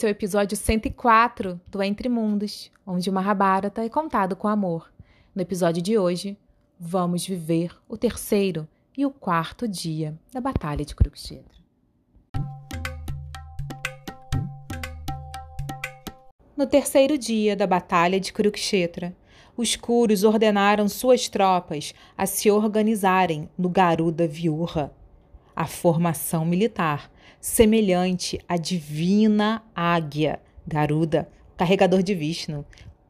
Esse é o episódio 104 do Entre Mundos, onde o Mahabharata é contado com amor. No episódio de hoje, vamos viver o terceiro e o quarto dia da Batalha de Kurukshetra. No terceiro dia da Batalha de Kurukshetra, os Kuros ordenaram suas tropas a se organizarem no Garuda Viurra, a formação militar semelhante à divina águia, Garuda, carregador de Vishnu,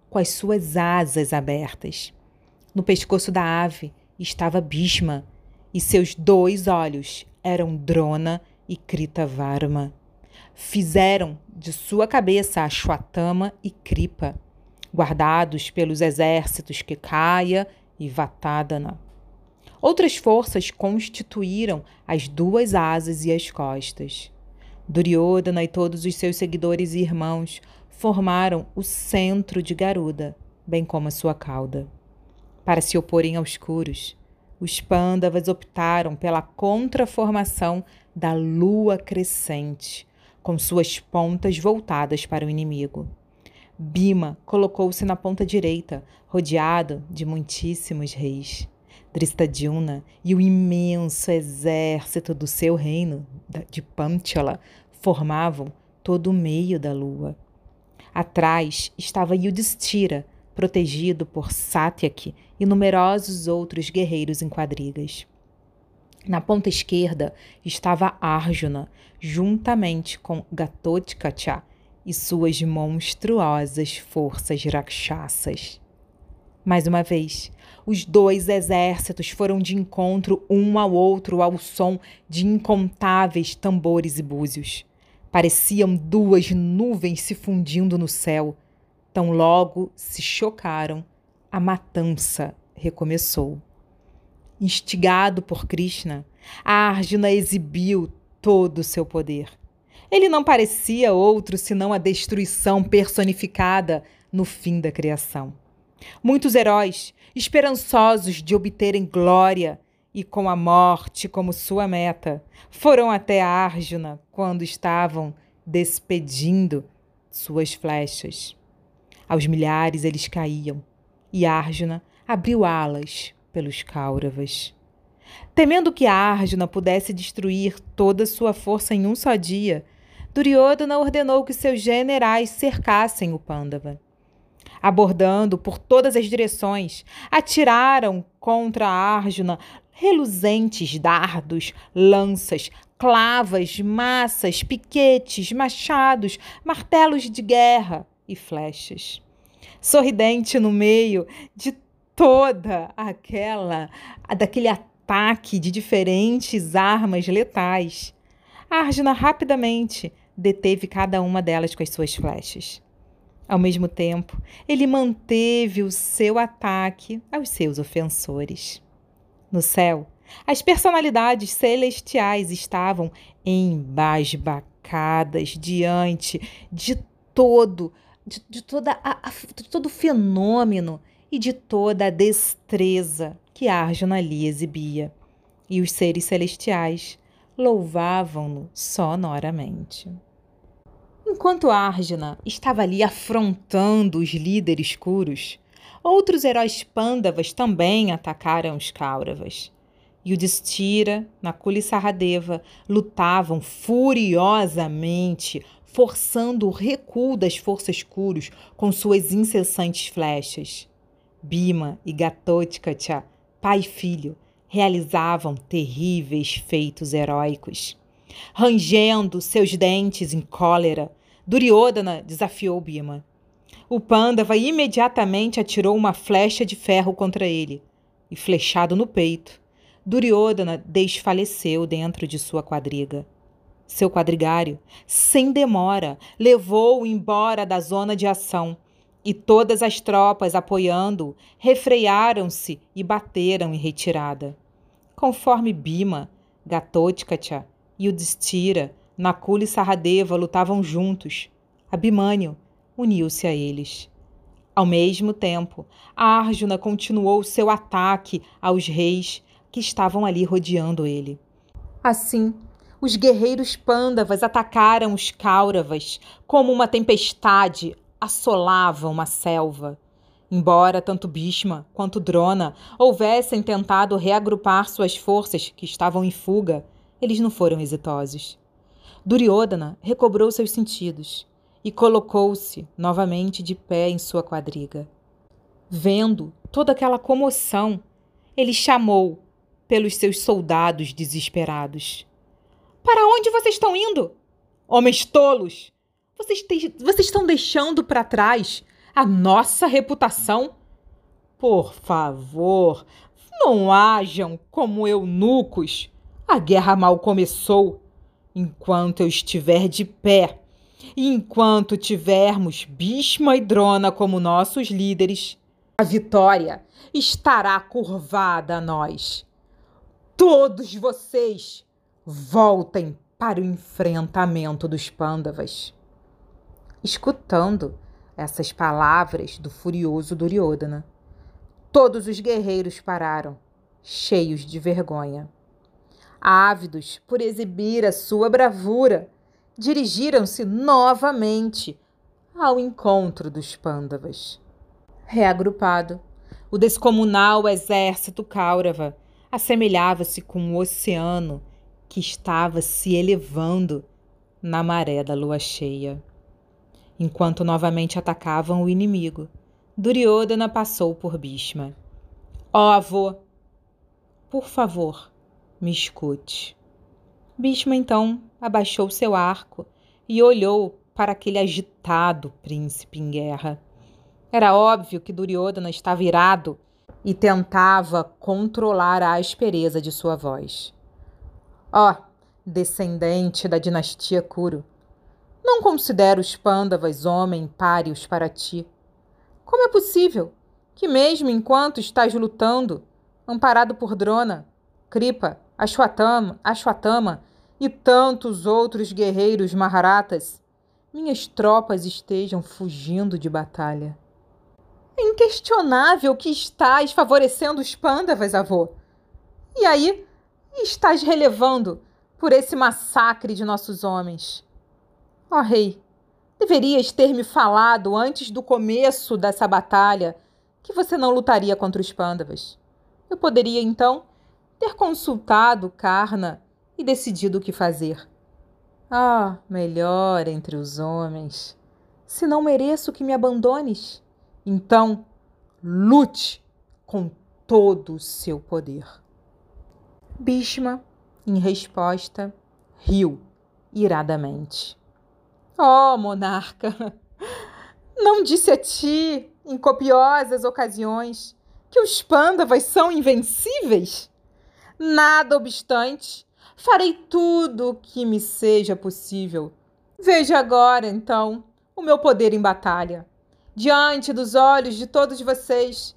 com as suas asas abertas. No pescoço da ave estava Bhishma, e seus dois olhos eram Drona e Kritavarma. Fizeram de sua cabeça Ashwatthama e Kripa, guardados pelos exércitos Kekaya e Vatadana. Outras forças constituíram as duas asas e as costas. Duryodhana e todos os seus seguidores e irmãos formaram o centro de Garuda, bem como a sua cauda. Para se oporem aos Kuros, os Pandavas optaram pela contraformação da lua crescente, com suas pontas voltadas para o inimigo. Bima colocou-se na ponta direita, rodeado de muitíssimos reis. Dristadilna e o imenso exército do seu reino, de Panchala, formavam todo o meio da lua. Atrás estava Yudhishthira, protegido por Satyaki e numerosos outros guerreiros em quadrigas. Na ponta esquerda estava Arjuna, juntamente com Gatotkacha e suas monstruosas forças rakshasas. Mais uma vez, os dois exércitos foram de encontro um ao outro ao som de incontáveis tambores e búzios. Pareciam duas nuvens se fundindo no céu. Tão logo se chocaram, a matança recomeçou. Instigado por Krishna, Arjuna exibiu todo o seu poder. Ele não parecia outro senão a destruição personificada no fim da criação. Muitos heróis, esperançosos de obterem glória e com a morte como sua meta, foram até Arjuna quando estavam despedindo suas flechas. Aos milhares eles caíam, e Arjuna abriu alas pelos Kauravas. Temendo que Arjuna pudesse destruir toda sua força em um só dia, Duryodhana ordenou que seus generais cercassem o Pandava abordando por todas as direções, atiraram contra Arjuna reluzentes dardos, lanças, clavas, massas, piquetes, machados, martelos de guerra e flechas. Sorridente no meio de toda aquela daquele ataque de diferentes armas letais, Arjuna rapidamente deteve cada uma delas com as suas flechas. Ao mesmo tempo, ele manteve o seu ataque aos seus ofensores. No céu, as personalidades celestiais estavam embasbacadas diante de todo, de, de toda a, a, de todo fenômeno e de toda a destreza que Arjuna ali exibia. E os seres celestiais louvavam-no sonoramente. Enquanto Arjuna estava ali afrontando os líderes Kuros, outros heróis pândavas também atacaram os Kauravas. Yudhishthira, Nakula e Saradeva lutavam furiosamente, forçando o recuo das forças Kuros com suas incessantes flechas. Bima e Gatotkacha, pai e filho, realizavam terríveis feitos heróicos. Rangendo seus dentes em cólera, Duryodhana desafiou Bima. O Pandava imediatamente atirou uma flecha de ferro contra ele, e flechado no peito, Duryodhana desfaleceu dentro de sua quadriga. Seu quadrigário, sem demora, levou-o embora da zona de ação, e todas as tropas apoiando-o refrearam-se e bateram em retirada. Conforme Bima, Gatotkacha e Udistira Nakula e Saradeva lutavam juntos. Abimânio uniu-se a eles. Ao mesmo tempo, Arjuna continuou seu ataque aos reis que estavam ali rodeando ele. Assim, os guerreiros pândavas atacaram os Kauravas como uma tempestade assolava uma selva. Embora tanto Bhishma quanto Drona houvessem tentado reagrupar suas forças que estavam em fuga, eles não foram exitosos. Duryodhana recobrou seus sentidos e colocou-se novamente de pé em sua quadriga. Vendo toda aquela comoção, ele chamou pelos seus soldados desesperados. Para onde vocês estão indo? Homens tolos! Vocês, te... vocês estão deixando para trás a nossa reputação? Por favor, não hajam como eunucos. A guerra mal começou. Enquanto eu estiver de pé, e enquanto tivermos Bhishma e Drona como nossos líderes, a vitória estará curvada a nós. Todos vocês voltem para o enfrentamento dos Pandavas. Escutando essas palavras do furioso Duryodhana, todos os guerreiros pararam, cheios de vergonha. Ávidos por exibir a sua bravura, dirigiram-se novamente ao encontro dos Pandavas. Reagrupado, o descomunal exército Kaurava assemelhava-se com o oceano que estava se elevando na maré da lua cheia. Enquanto novamente atacavam o inimigo, Duryodhana passou por Bhishma. Ó oh, avô, por favor, me escute. Bhishma então abaixou seu arco e olhou para aquele agitado príncipe em guerra. Era óbvio que Duryodhana estava irado e tentava controlar a aspereza de sua voz. Ó, oh, descendente da dinastia Kuru, não considero os Pandavas homem páreos para ti. Como é possível que, mesmo enquanto estás lutando, amparado por Drona, Kripa, Ashwatthama, Ashwatthama e tantos outros guerreiros Maharatas, minhas tropas estejam fugindo de batalha? É inquestionável que estás favorecendo os Pandavas, avô. E aí, estás relevando por esse massacre de nossos homens. Ó oh, rei, deverias ter me falado antes do começo dessa batalha que você não lutaria contra os Pandavas. Eu poderia, então, ter consultado Karna e decidido o que fazer. Ah, melhor entre os homens. Se não mereço que me abandones, então lute com todo o seu poder. Bhishma, em resposta, riu iradamente. Oh, monarca, não disse a ti, em copiosas ocasiões, que os pândavas são invencíveis? Nada obstante, farei tudo o que me seja possível. Veja agora, então, o meu poder em batalha. Diante dos olhos de todos vocês,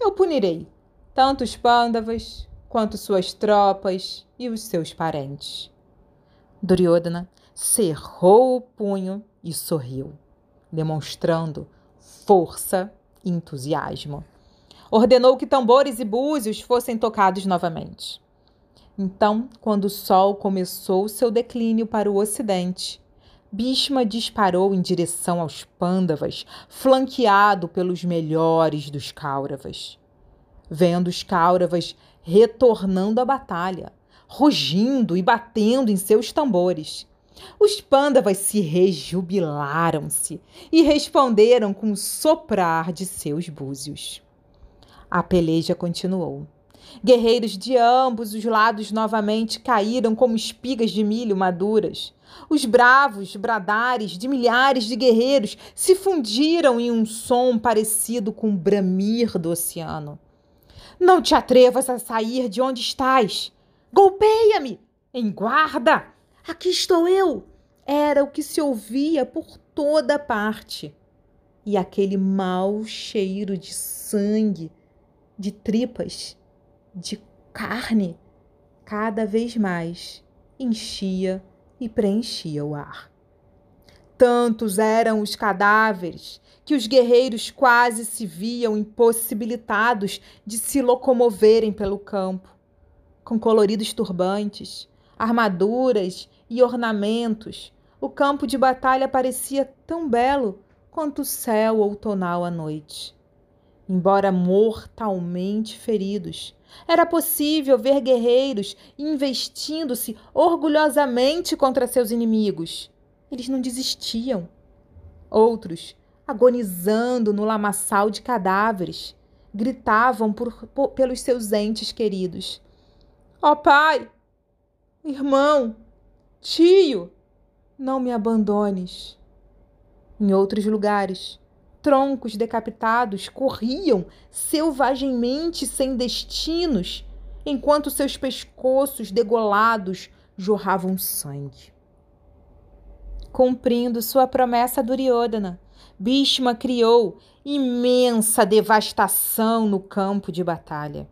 eu punirei tanto os pândavas quanto suas tropas e os seus parentes. Duryodhana cerrou o punho e sorriu, demonstrando força e entusiasmo. Ordenou que tambores e búzios fossem tocados novamente. Então, quando o sol começou seu declínio para o ocidente, Bhishma disparou em direção aos Pândavas, flanqueado pelos melhores dos Kauravas. Vendo os Kauravas retornando à batalha, rugindo e batendo em seus tambores. Os pândavas se rejubilaram-se e responderam com o soprar de seus búzios. A peleja continuou. Guerreiros de ambos os lados novamente caíram como espigas de milho maduras. Os bravos bradares de milhares de guerreiros se fundiram em um som parecido com o bramir do oceano. Não te atrevas a sair de onde estás. Golpeia-me! Em guarda! Aqui estou eu! Era o que se ouvia por toda parte. E aquele mau cheiro de sangue, de tripas, de carne, cada vez mais enchia e preenchia o ar. Tantos eram os cadáveres que os guerreiros quase se viam impossibilitados de se locomoverem pelo campo. Com coloridos turbantes, armaduras e ornamentos, o campo de batalha parecia tão belo quanto o céu outonal à noite. Embora mortalmente feridos, era possível ver guerreiros investindo-se orgulhosamente contra seus inimigos. Eles não desistiam. Outros, agonizando no lamaçal de cadáveres, gritavam por, por, pelos seus entes queridos: Ó oh, pai, irmão, tio, não me abandones. Em outros lugares, troncos decapitados corriam selvagemmente sem destinos, enquanto seus pescoços degolados jorravam sangue. Cumprindo sua promessa Duryodhana, Bhishma criou imensa devastação no campo de batalha.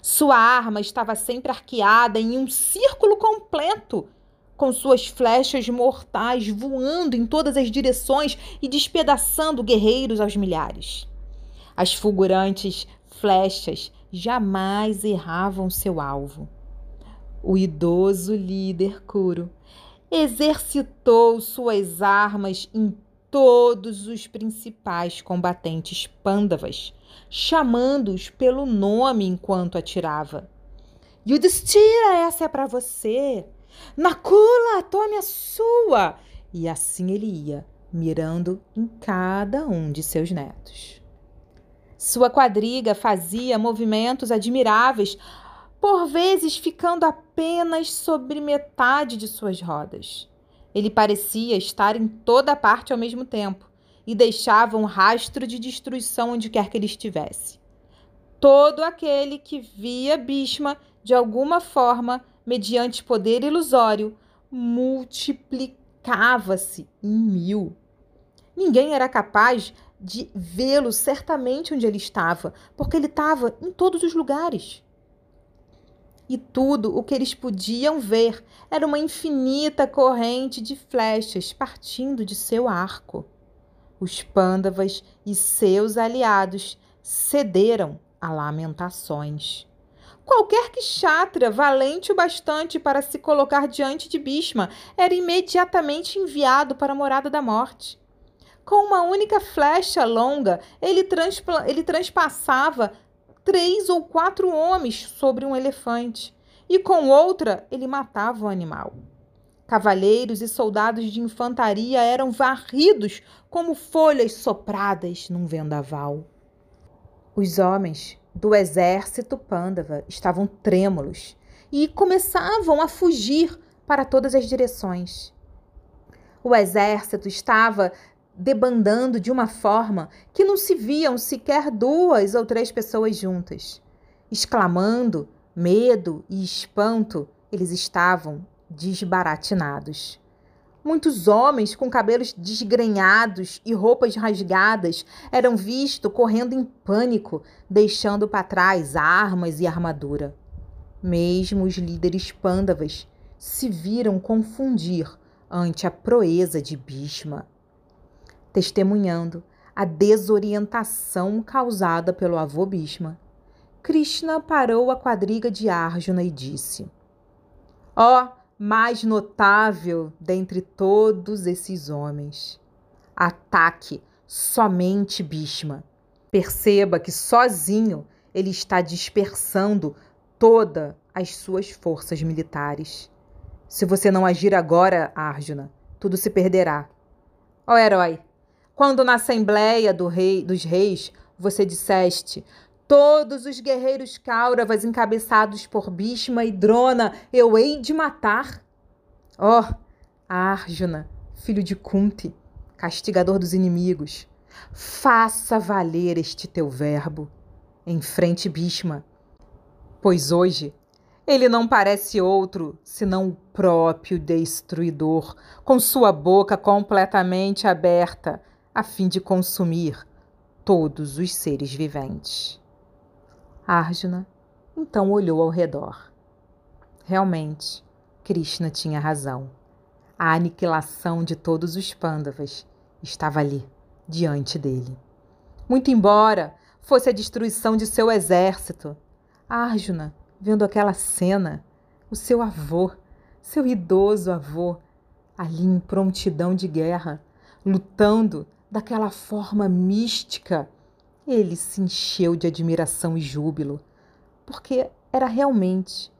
Sua arma estava sempre arqueada em um círculo completo com suas flechas mortais voando em todas as direções e despedaçando guerreiros aos milhares. As fulgurantes flechas jamais erravam seu alvo. O idoso líder Kuro exercitou suas armas em todos os principais combatentes pândavas, chamando-os pelo nome enquanto atirava. Yudhishthira, essa é para você. Nakula, tome a sua! E assim ele ia, mirando em cada um de seus netos. Sua quadriga fazia movimentos admiráveis, por vezes ficando apenas sobre metade de suas rodas. Ele parecia estar em toda parte ao mesmo tempo e deixava um rastro de destruição onde quer que ele estivesse. Todo aquele que via Bhishma de alguma forma mediante poder ilusório, multiplicava-se em mil. Ninguém era capaz de vê-lo certamente onde ele estava, porque ele estava em todos os lugares. E tudo o que eles podiam ver era uma infinita corrente de flechas partindo de seu arco. Os pândavas e seus aliados cederam a lamentações. Qualquer que Kshatriya, valente o bastante para se colocar diante de Bhishma, era imediatamente enviado para a morada da morte. Com uma única flecha longa, ele, ele transpassava três ou quatro homens sobre um elefante, e com outra ele matava o animal. Cavalheiros e soldados de infantaria eram varridos como folhas sopradas num vendaval. Os homens do exército Pândava estavam trêmulos e começavam a fugir para todas as direções. O exército estava debandando de uma forma que não se viam sequer duas ou três pessoas juntas. Exclamando medo e espanto, eles estavam desbaratinados. Muitos homens com cabelos desgrenhados e roupas rasgadas eram vistos correndo em pânico, deixando para trás armas e armadura. Mesmo os líderes pândavas se viram confundir ante a proeza de Bhishma, testemunhando a desorientação causada pelo avô Bhishma. Krishna parou a quadriga de Arjuna e disse: Ó, oh, mais notável dentre todos esses homens. Ataque somente Bhishma. Perceba que sozinho ele está dispersando todas as suas forças militares. Se você não agir agora, Arjuna, tudo se perderá. Ó oh, herói, quando na assembleia do rei, dos reis você disseste Todos os guerreiros Kauravas encabeçados por Bhishma e Drona eu hei de matar. Ó, oh, Arjuna, filho de Kunti, castigador dos inimigos, faça valer este teu verbo. Enfrente Bhishma, pois hoje ele não parece outro senão o próprio destruidor, com sua boca completamente aberta, a fim de consumir todos os seres viventes. Arjuna então olhou ao redor. Realmente, Krishna tinha razão. A aniquilação de todos os Pandavas estava ali, diante dele. Muito embora fosse a destruição de seu exército, Arjuna, vendo aquela cena, o seu avô, seu idoso avô, ali em prontidão de guerra, lutando daquela forma mística, ele se encheu de admiração e júbilo, porque era realmente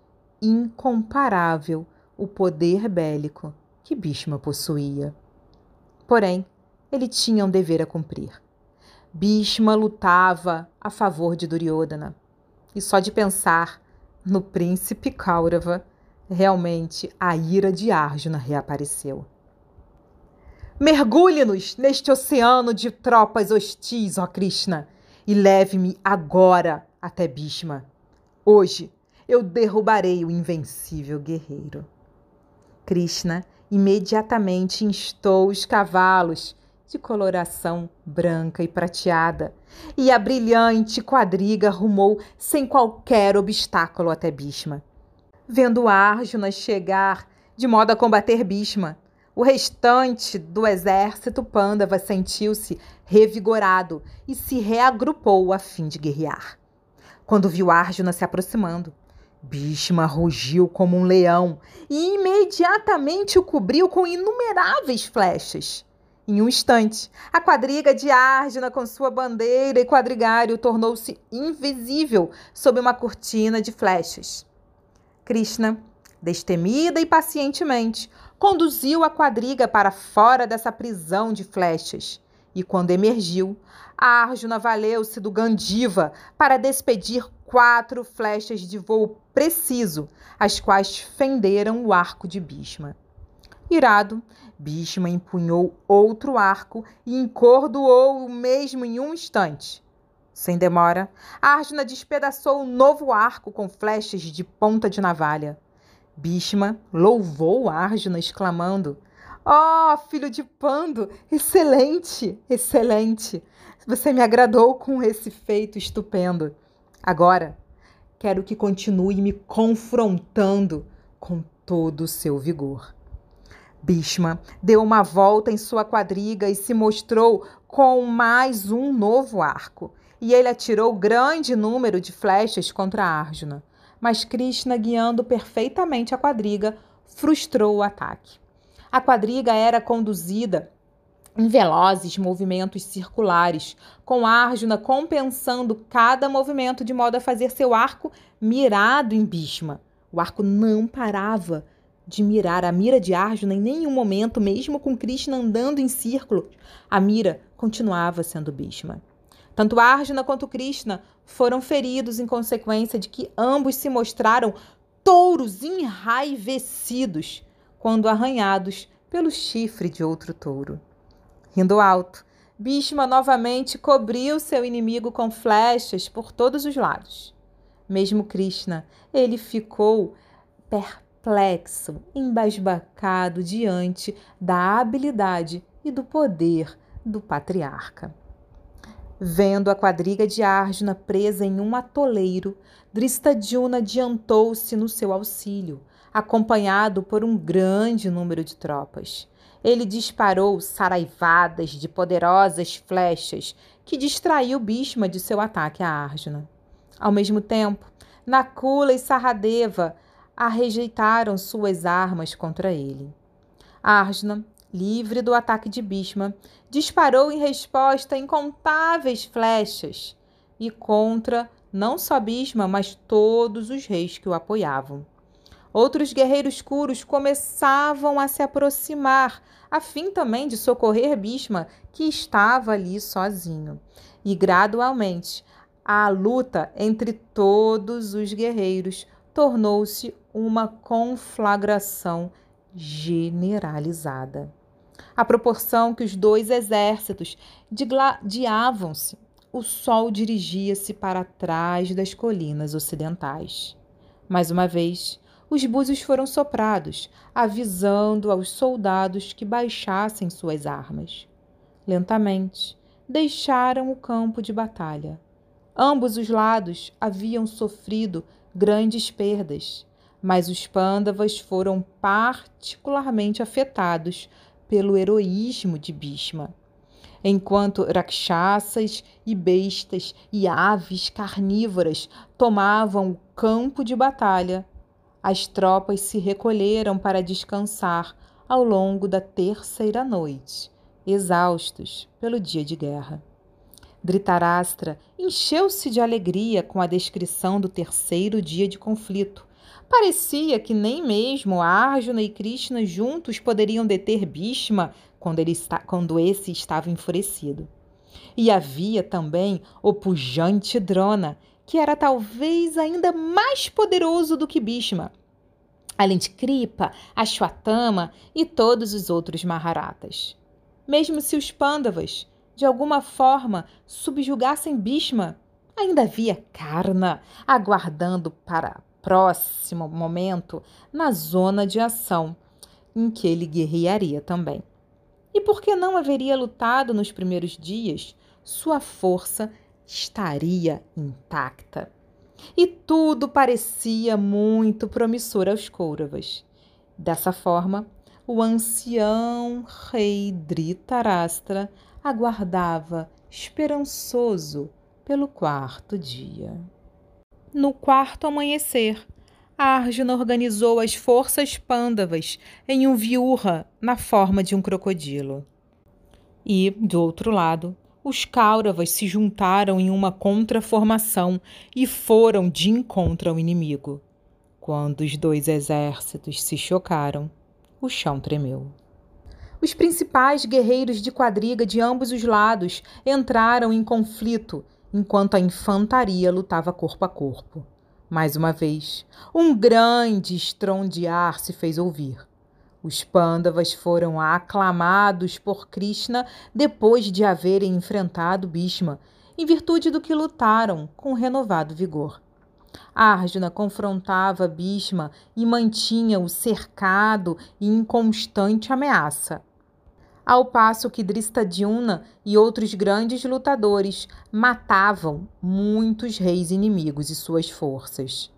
incomparável o poder bélico que Bhishma possuía. Porém, ele tinha um dever a cumprir. Bhishma lutava a favor de Duryodhana, e só de pensar no príncipe Kaurava, realmente a ira de Arjuna reapareceu. Mergulhe-nos neste oceano de tropas hostis, ó Krishna, e leve-me agora até Bhishma. Hoje eu derrubarei o invencível guerreiro. Krishna imediatamente instou os cavalos de coloração branca e prateada, e a brilhante quadriga rumou sem qualquer obstáculo até Bhishma. Vendo Arjuna chegar de modo a combater Bhishma, o restante do exército Pandava sentiu-se revigorado e se reagrupou a fim de guerrear. Quando viu Arjuna se aproximando, Bhishma rugiu como um leão e imediatamente o cobriu com inumeráveis flechas. Em um instante, a quadriga de Arjuna com sua bandeira e quadrigário tornou-se invisível sob uma cortina de flechas. Krishna, destemida e pacientemente, conduziu a quadriga para fora dessa prisão de flechas. E quando emergiu, Arjuna valeu-se do Gandiva para despedir quatro flechas de voo preciso, as quais fenderam o arco de Bhishma. Irado, Bhishma empunhou outro arco e encordoou o mesmo em um instante. Sem demora, Arjuna despedaçou um novo arco com flechas de ponta de navalha. Bhishma louvou Arjuna, exclamando: Oh, filho de Pando, excelente, excelente! Você me agradou com esse feito estupendo. Agora, quero que continue me confrontando com todo o seu vigor. Bhishma deu uma volta em sua quadriga e se mostrou com mais um novo arco. E ele atirou grande número de flechas contra Arjuna. Mas Krishna, guiando perfeitamente a quadriga, frustrou o ataque. A quadriga era conduzida em velozes movimentos circulares, com Arjuna compensando cada movimento de modo a fazer seu arco mirado em Bhishma. O arco não parava de mirar a mira de Arjuna em nenhum momento, mesmo com Krishna andando em círculo. A mira continuava sendo Bhishma. Tanto Arjuna quanto Krishna foram feridos em consequência de que ambos se mostraram touros enraivecidos quando arranhados pelo chifre de outro touro. Rindo alto, Bhishma novamente cobriu seu inimigo com flechas por todos os lados. Mesmo Krishna, ele ficou perplexo, embasbacado diante da habilidade e do poder do patriarca. Vendo a quadriga de Arjuna presa em um atoleiro, Dristadjuna adiantou-se no seu auxílio, acompanhado por um grande número de tropas. Ele disparou saraivadas de poderosas flechas que distraiu Bhishma de seu ataque a Arjuna. Ao mesmo tempo, Nakula e Saradeva rejeitaram suas armas contra ele. Arjuna, livre do ataque de Bhishma, disparou em resposta incontáveis flechas e contra não só Bhishma, mas todos os reis que o apoiavam. Outros guerreiros curos começavam a se aproximar, a fim também de socorrer Bhishma, que estava ali sozinho. E gradualmente, a luta entre todos os guerreiros tornou-se uma conflagração generalizada. À proporção que os dois exércitos digladiavam-se, o sol dirigia-se para trás das colinas ocidentais. Mais uma vez, os búzios foram soprados, avisando aos soldados que baixassem suas armas. Lentamente, deixaram o campo de batalha. Ambos os lados haviam sofrido grandes perdas, mas os pândavas foram particularmente afetados pelo heroísmo de Bhishma. Enquanto rakshasas e bestas e aves carnívoras tomavam o campo de batalha, as tropas se recolheram para descansar ao longo da terceira noite, exaustos pelo dia de guerra. Dhritarashtra encheu-se de alegria com a descrição do terceiro dia de conflito. Parecia que nem mesmo Arjuna e Krishna juntos poderiam deter Bhishma quando, ele está, quando esse estava enfurecido. E havia também o pujante Drona, que era talvez ainda mais poderoso do que Bhishma, além de Kripa, Ashwatthama e todos os outros Maharatas. Mesmo se os Pandavas, de alguma forma, subjugassem Bhishma, ainda havia Karna aguardando para próximo momento na zona de ação, em que ele guerrearia também. E por que não haveria lutado nos primeiros dias? Sua força estaria intacta. E tudo parecia muito promissor aos Kouravas. Dessa forma, o ancião rei Dhritarashtra aguardava esperançoso pelo quarto dia. No quarto amanhecer, Arjuna organizou as forças pândavas em um viurra na forma de um crocodilo. E, do outro lado, os Kauravas se juntaram em uma contraformação e foram de encontro ao inimigo. Quando os dois exércitos se chocaram, o chão tremeu. Os principais guerreiros de quadriga de ambos os lados entraram em conflito, enquanto a infantaria lutava corpo a corpo. Mais uma vez, um grande estrondear se fez ouvir. Os Pandavas foram aclamados por Krishna depois de haverem enfrentado Bhishma, em virtude do que lutaram com renovado vigor. Arjuna confrontava Bhishma e mantinha-o cercado e em constante ameaça. Ao passo que Dristadyumna e outros grandes lutadores matavam muitos reis inimigos e suas forças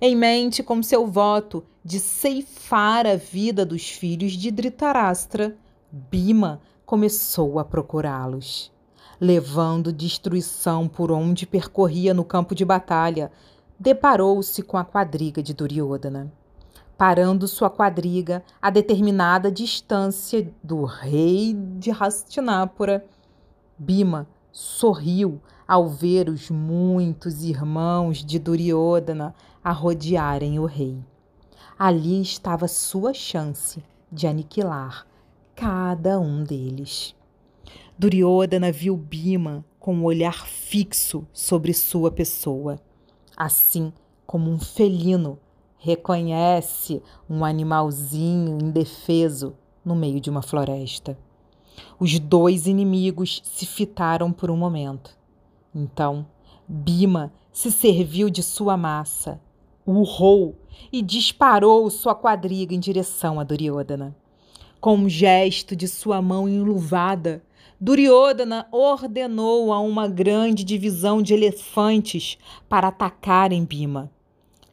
em mente com seu voto de ceifar a vida dos filhos de Dhritarashtra, Bima começou a procurá-los, levando destruição por onde percorria no campo de batalha. Deparou-se com a quadriga de Duryodhana. Parando sua quadriga a determinada distância do rei de Hastinapura, Bima sorriu ao ver os muitos irmãos de Duryodhana a rodearem o rei. Ali estava sua chance de aniquilar cada um deles. Duryodhana viu Bima com um olhar fixo sobre sua pessoa, assim como um felino reconhece um animalzinho indefeso no meio de uma floresta. Os dois inimigos se fitaram por um momento. Então, Bima se serviu de sua massa, urrou e disparou sua quadriga em direção a Duryodhana. Com um gesto de sua mão enluvada, Duryodhana ordenou a uma grande divisão de elefantes para atacarem Bima.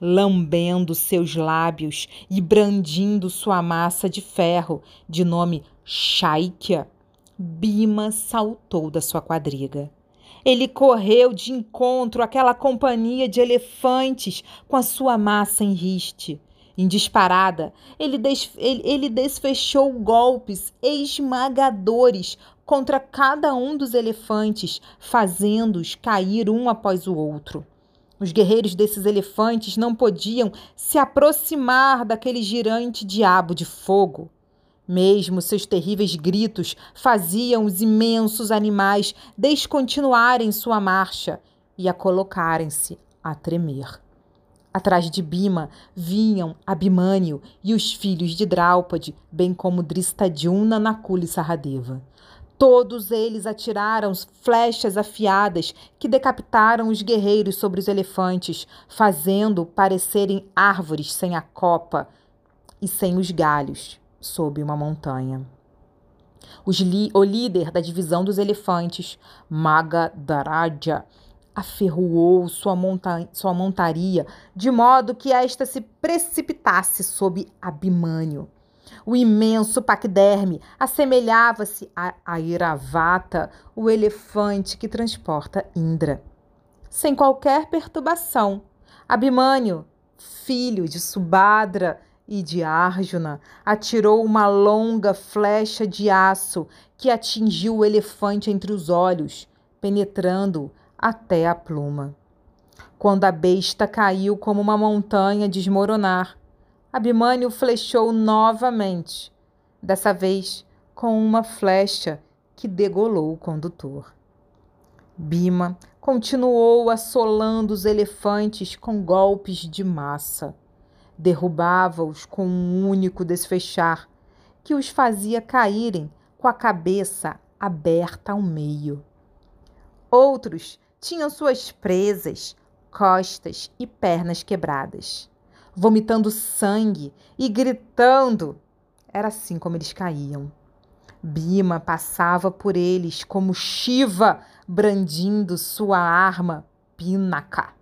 Lambendo seus lábios e brandindo sua massa de ferro, de nome Shaikya, Bima saltou da sua quadriga. Ele correu de encontro àquela companhia de elefantes com a sua massa em riste. Em disparada, ele, ele, ele desfechou golpes esmagadores contra cada um dos elefantes, fazendo-os cair um após o outro. Os guerreiros desses elefantes não podiam se aproximar daquele girante diabo de fogo. Mesmo seus terríveis gritos faziam os imensos animais descontinuarem sua marcha e a colocarem-se a tremer. Atrás de Bima vinham Abimânio e os filhos de Draupadi, bem como Dristadyumna, Nakula e Saradeva. Todos eles atiraram flechas afiadas que decapitaram os guerreiros sobre os elefantes, fazendo parecerem árvores sem a copa e sem os galhos sob uma montanha. o líder da divisão dos elefantes, Magadaraja, aferroou sua, monta sua montaria de modo que esta se precipitasse sob Abimânio. O imenso paquiderme assemelhava-se a, a Iravata, o elefante que transporta Indra. Sem qualquer perturbação, Abimânio filho de Subadra e de Arjuna, atirou uma longa flecha de aço que atingiu o elefante entre os olhos, penetrando até a pluma. Quando a besta caiu como uma montanha desmoronar, Abimânio flechou novamente, dessa vez com uma flecha que degolou o condutor. Bima continuou assolando os elefantes com golpes de massa. Derrubava-os com um único desfechar, que os fazia caírem com a cabeça aberta ao meio. Outros tinham suas presas, costas e pernas quebradas, vomitando sangue e gritando. Era assim como eles caíam. Bima passava por eles como Shiva brandindo sua arma Pinaka.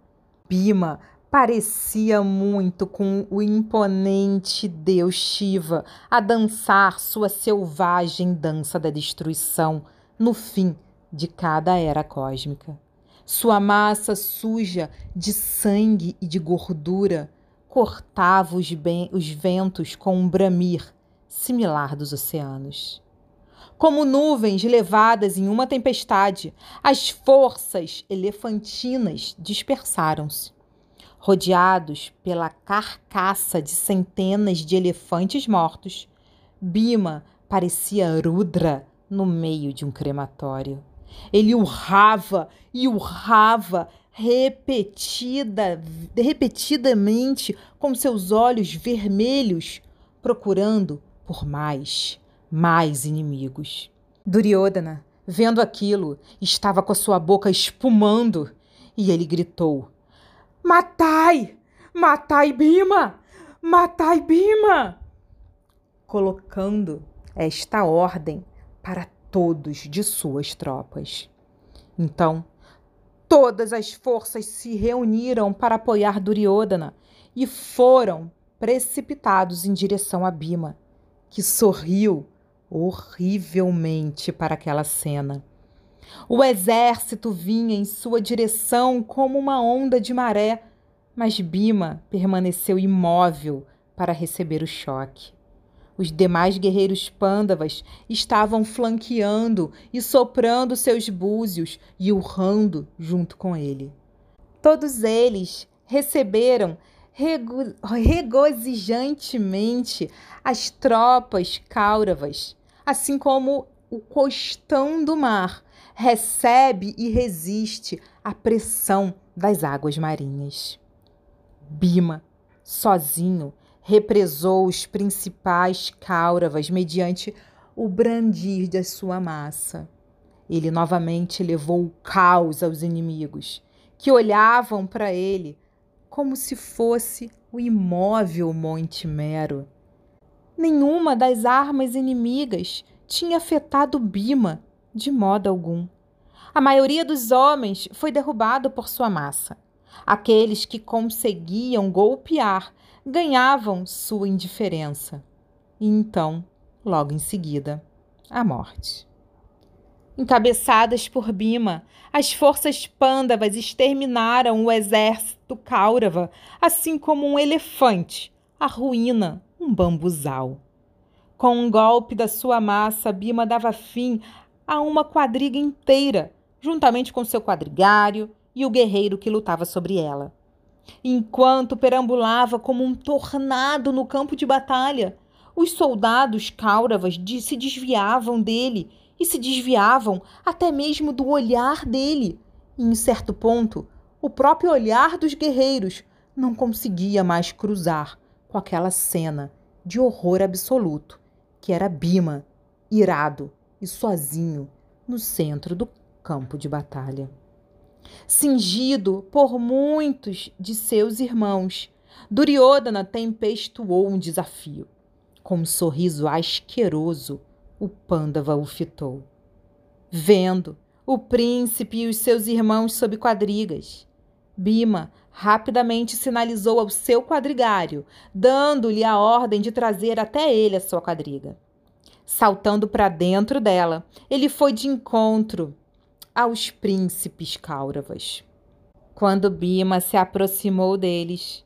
Bima parecia muito com o imponente deus Shiva a dançar sua selvagem dança da destruição no fim de cada era cósmica. Sua massa suja de sangue e de gordura cortava os, os ventos com um bramir similar dos oceanos. Como nuvens levadas em uma tempestade, as forças elefantinas dispersaram-se. Rodeados pela carcaça de centenas de elefantes mortos, Bima parecia Rudra no meio de um crematório. Ele urrava e urrava repetida, repetidamente com seus olhos vermelhos, procurando por mais mais inimigos. Duryodhana, vendo aquilo, estava com a sua boca espumando e ele gritou: Matai! Matai Bima! Matai Bima! Colocando esta ordem para todos de suas tropas. Então, todas as forças se reuniram para apoiar Duryodhana e foram precipitados em direção a Bima, que sorriu horrivelmente para aquela cena. O exército vinha em sua direção como uma onda de maré, mas Bima permaneceu imóvel para receber o choque. Os demais guerreiros pândavas estavam flanqueando e soprando seus búzios e urrando junto com ele. Todos eles receberam rego regozijantemente as tropas cáuravas assim como o costão do mar recebe e resiste à pressão das águas marinhas. Bima, sozinho, represou os principais cáuravas mediante o brandir da sua massa. Ele novamente levou o caos aos inimigos, que olhavam para ele como se fosse o imóvel Monte Mero nenhuma das armas inimigas tinha afetado Bima de modo algum. A maioria dos homens foi derrubado por sua massa. Aqueles que conseguiam golpear ganhavam sua indiferença. E então, logo em seguida, a morte. Encabeçadas por Bima, as forças pândavas exterminaram o exército Kaurava, assim como um elefante, a ruína um bambuzal. Com um golpe da sua massa, Bima dava fim a uma quadriga inteira, juntamente com seu quadrigário e o guerreiro que lutava sobre ela. Enquanto perambulava como um tornado no campo de batalha, os soldados cáuravas se desviavam dele e se desviavam até mesmo do olhar dele. E, em certo ponto, o próprio olhar dos guerreiros não conseguia mais cruzar com aquela cena de horror absoluto, que era Bima, irado e sozinho no centro do campo de batalha. Cingido por muitos de seus irmãos, Duryodhana tempestuou um desafio. Com um sorriso asqueroso, o Pândava o fitou. Vendo o príncipe e os seus irmãos sob quadrigas, Bima rapidamente sinalizou ao seu quadrigário, dando-lhe a ordem de trazer até ele a sua quadriga. Saltando para dentro dela, ele foi de encontro aos príncipes cáuravas. Quando Bima se aproximou deles,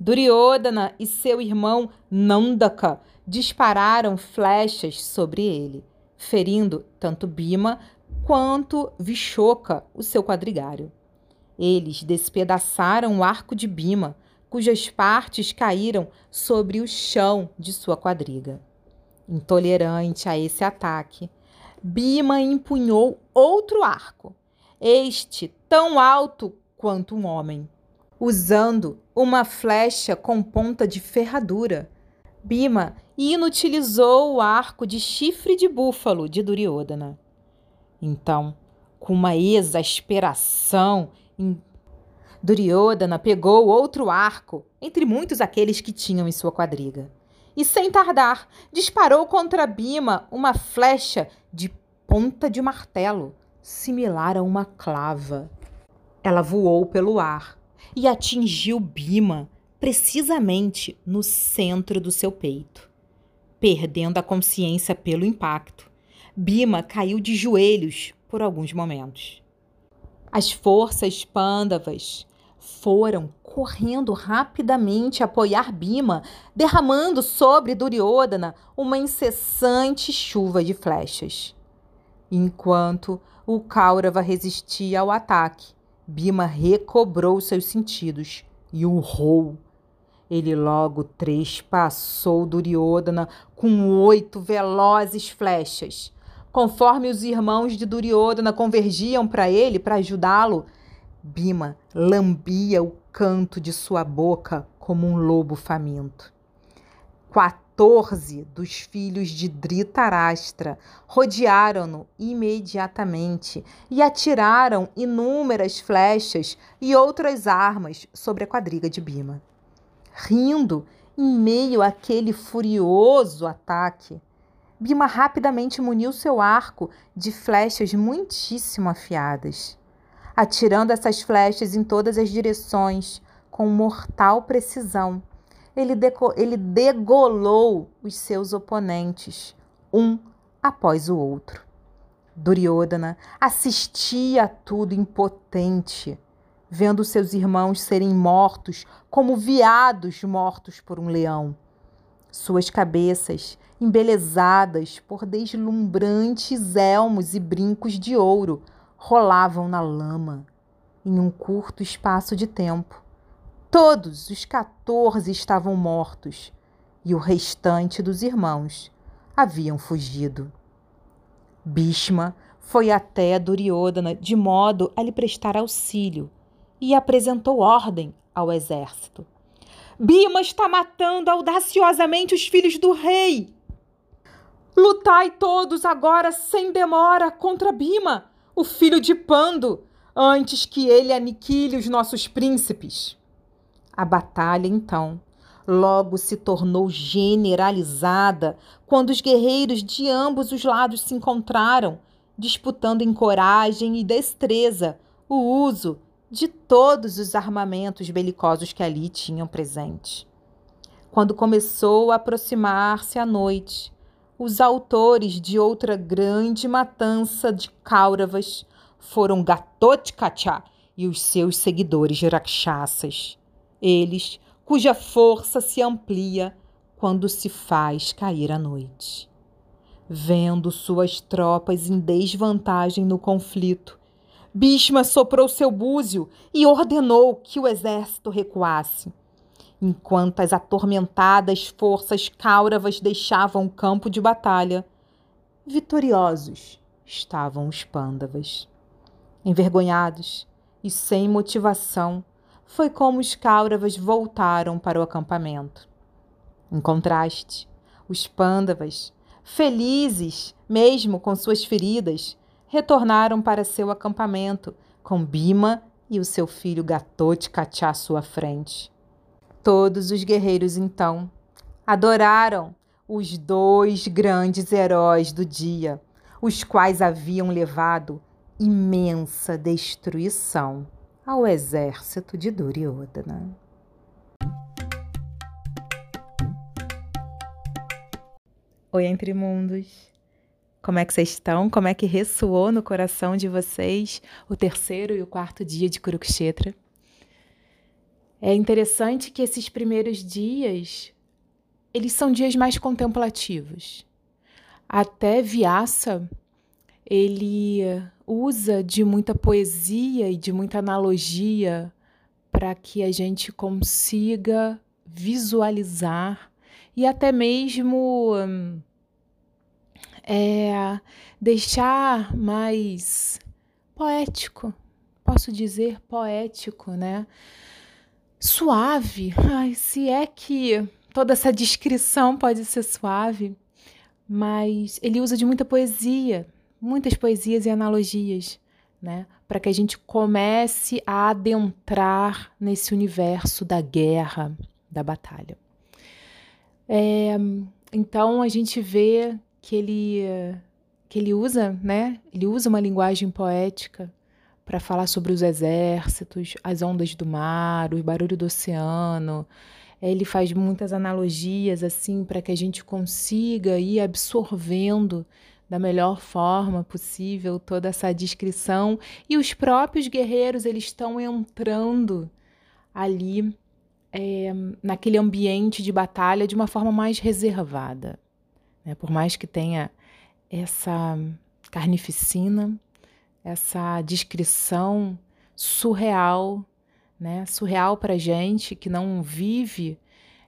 Duryodhana e seu irmão Nandaka dispararam flechas sobre ele, ferindo tanto Bima quanto Vishoka, o seu quadrigário. Eles despedaçaram o arco de Bima, cujas partes caíram sobre o chão de sua quadriga. Intolerante a esse ataque, Bima empunhou outro arco, este tão alto quanto um homem, usando uma flecha com ponta de ferradura. Bima inutilizou o arco de chifre de búfalo de Duryodhana. Então, com uma exasperação, Duryodhana pegou outro arco, entre muitos aqueles que tinham em sua quadriga, e sem tardar, disparou contra Bima uma flecha de ponta de martelo, similar a uma clava. Ela voou pelo ar e atingiu Bima precisamente no centro do seu peito. Perdendo a consciência pelo impacto, Bima caiu de joelhos por alguns momentos. As forças pândavas foram correndo rapidamente apoiar Bima, derramando sobre Duryodhana uma incessante chuva de flechas. Enquanto o Kaurava resistia ao ataque, Bima recobrou seus sentidos e urrou. Ele logo trespassou Duryodhana com oito velozes flechas. Conforme os irmãos de Duryodhana convergiam para ele para ajudá-lo, Bima lambia o canto de sua boca como um lobo faminto. Quatorze dos filhos de Dhritarashtra rodearam-no imediatamente e atiraram inúmeras flechas e outras armas sobre a quadriga de Bima. Rindo em meio àquele furioso ataque, Bima rapidamente muniu seu arco de flechas muitíssimo afiadas, atirando essas flechas em todas as direções com mortal precisão ele, ele degolou os seus oponentes, um após o outro. Duryodhana assistia a tudo impotente, vendo seus irmãos serem mortos como veados mortos por um leão. Suas cabeças, embelezadas por deslumbrantes elmos e brincos de ouro, rolavam na lama. Em um curto espaço de tempo, Todos os 14 estavam mortos e o restante dos irmãos haviam fugido. Bhishma foi até Duryodhana de modo a lhe prestar auxílio e apresentou ordem ao exército. Bima está matando audaciosamente os filhos do rei. Lutai todos agora sem demora contra Bima, o filho de Pando, antes que ele aniquile os nossos príncipes. A batalha, então, logo se tornou generalizada quando os guerreiros de ambos os lados se encontraram, disputando em coragem e destreza o uso de todos os armamentos belicosos que ali tinham presente. Quando começou a aproximar-se a noite, os autores de outra grande matança de Kauravas foram Gatotkacha e os seus seguidores rakshasas eles cuja força se amplia quando se faz cair a noite. Vendo suas tropas em desvantagem no conflito, Bhishma soprou seu búzio e ordenou que o exército recuasse. Enquanto as atormentadas forças cáuravas deixavam o campo de batalha, vitoriosos estavam os pândavas. Envergonhados e sem motivação, foi como os Kauravas voltaram para o acampamento. Em contraste, os Pandavas, felizes mesmo com suas feridas, retornaram para seu acampamento com Bima e o seu filho Gatotkacha à sua frente. Todos os guerreiros então adoraram os dois grandes heróis do dia, os quais haviam levado imensa destruição ao exército de Duryodhana. Oi, Entre Mundos! Como é que vocês estão? Como é que ressoou no coração de vocês o terceiro e o quarto dia de Kurukshetra? É interessante que esses primeiros dias eles são dias mais contemplativos. Até Vyasa ele usa de muita poesia e de muita analogia para que a gente consiga visualizar e até mesmo é, deixar mais poético, posso dizer poético, né? Suave. Ai, se é que toda essa descrição pode ser suave, mas ele usa de muita poesia muitas poesias e analogias, né? Para que a gente comece a adentrar nesse universo da guerra, da batalha. É, então a gente vê que ele que ele usa, né? Ele usa uma linguagem poética para falar sobre os exércitos, as ondas do mar, o barulho do oceano. Ele faz muitas analogias assim para que a gente consiga ir absorvendo da melhor forma possível toda essa descrição e os próprios guerreiros eles estão entrando ali é, naquele ambiente de batalha de uma forma mais reservada, né? por mais que tenha essa carnificina, essa descrição surreal, né? surreal para gente que não vive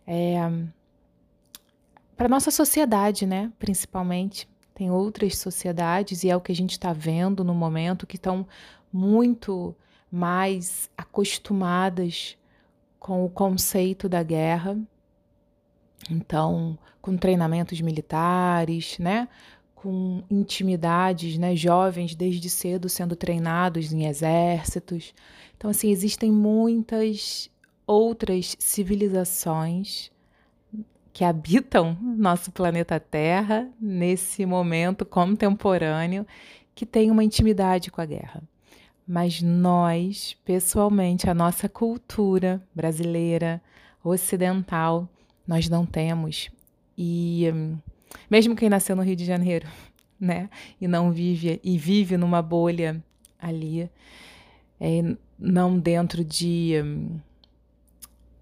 é, para nossa sociedade, né? principalmente tem outras sociedades, e é o que a gente está vendo no momento, que estão muito mais acostumadas com o conceito da guerra. Então, com treinamentos militares, né? Com intimidades, né? jovens desde cedo sendo treinados em exércitos. Então, assim, existem muitas outras civilizações que habitam nosso planeta Terra nesse momento contemporâneo que tem uma intimidade com a guerra. Mas nós, pessoalmente, a nossa cultura brasileira, ocidental, nós não temos. E mesmo quem nasceu no Rio de Janeiro, né, e não vive e vive numa bolha ali, é, não dentro de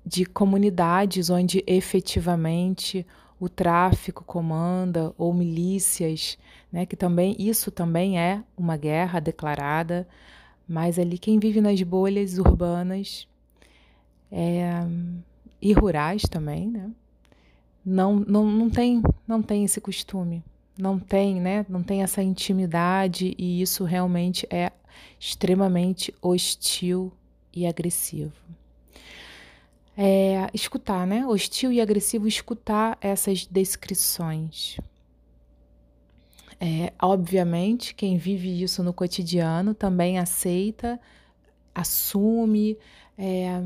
de comunidades onde efetivamente o tráfico comanda ou milícias, né, que também isso também é uma guerra declarada, mas ali quem vive nas bolhas urbanas é, e rurais também, né, não, não, não tem não tem esse costume, não tem, né, não tem essa intimidade e isso realmente é extremamente hostil e agressivo é, escutar, né? Hostil e agressivo, escutar essas descrições. É, obviamente, quem vive isso no cotidiano também aceita, assume é,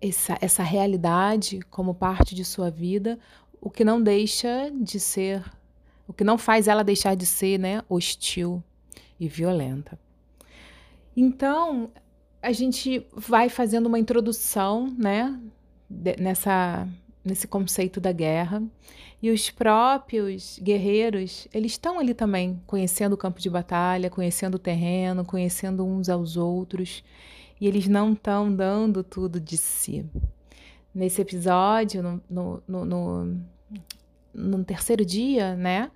essa, essa realidade como parte de sua vida, o que não deixa de ser, o que não faz ela deixar de ser né, hostil e violenta. Então, a gente vai fazendo uma introdução, né, nessa nesse conceito da guerra. E os próprios guerreiros, eles estão ali também, conhecendo o campo de batalha, conhecendo o terreno, conhecendo uns aos outros, e eles não estão dando tudo de si. Nesse episódio, no, no, no, no, no terceiro dia, né,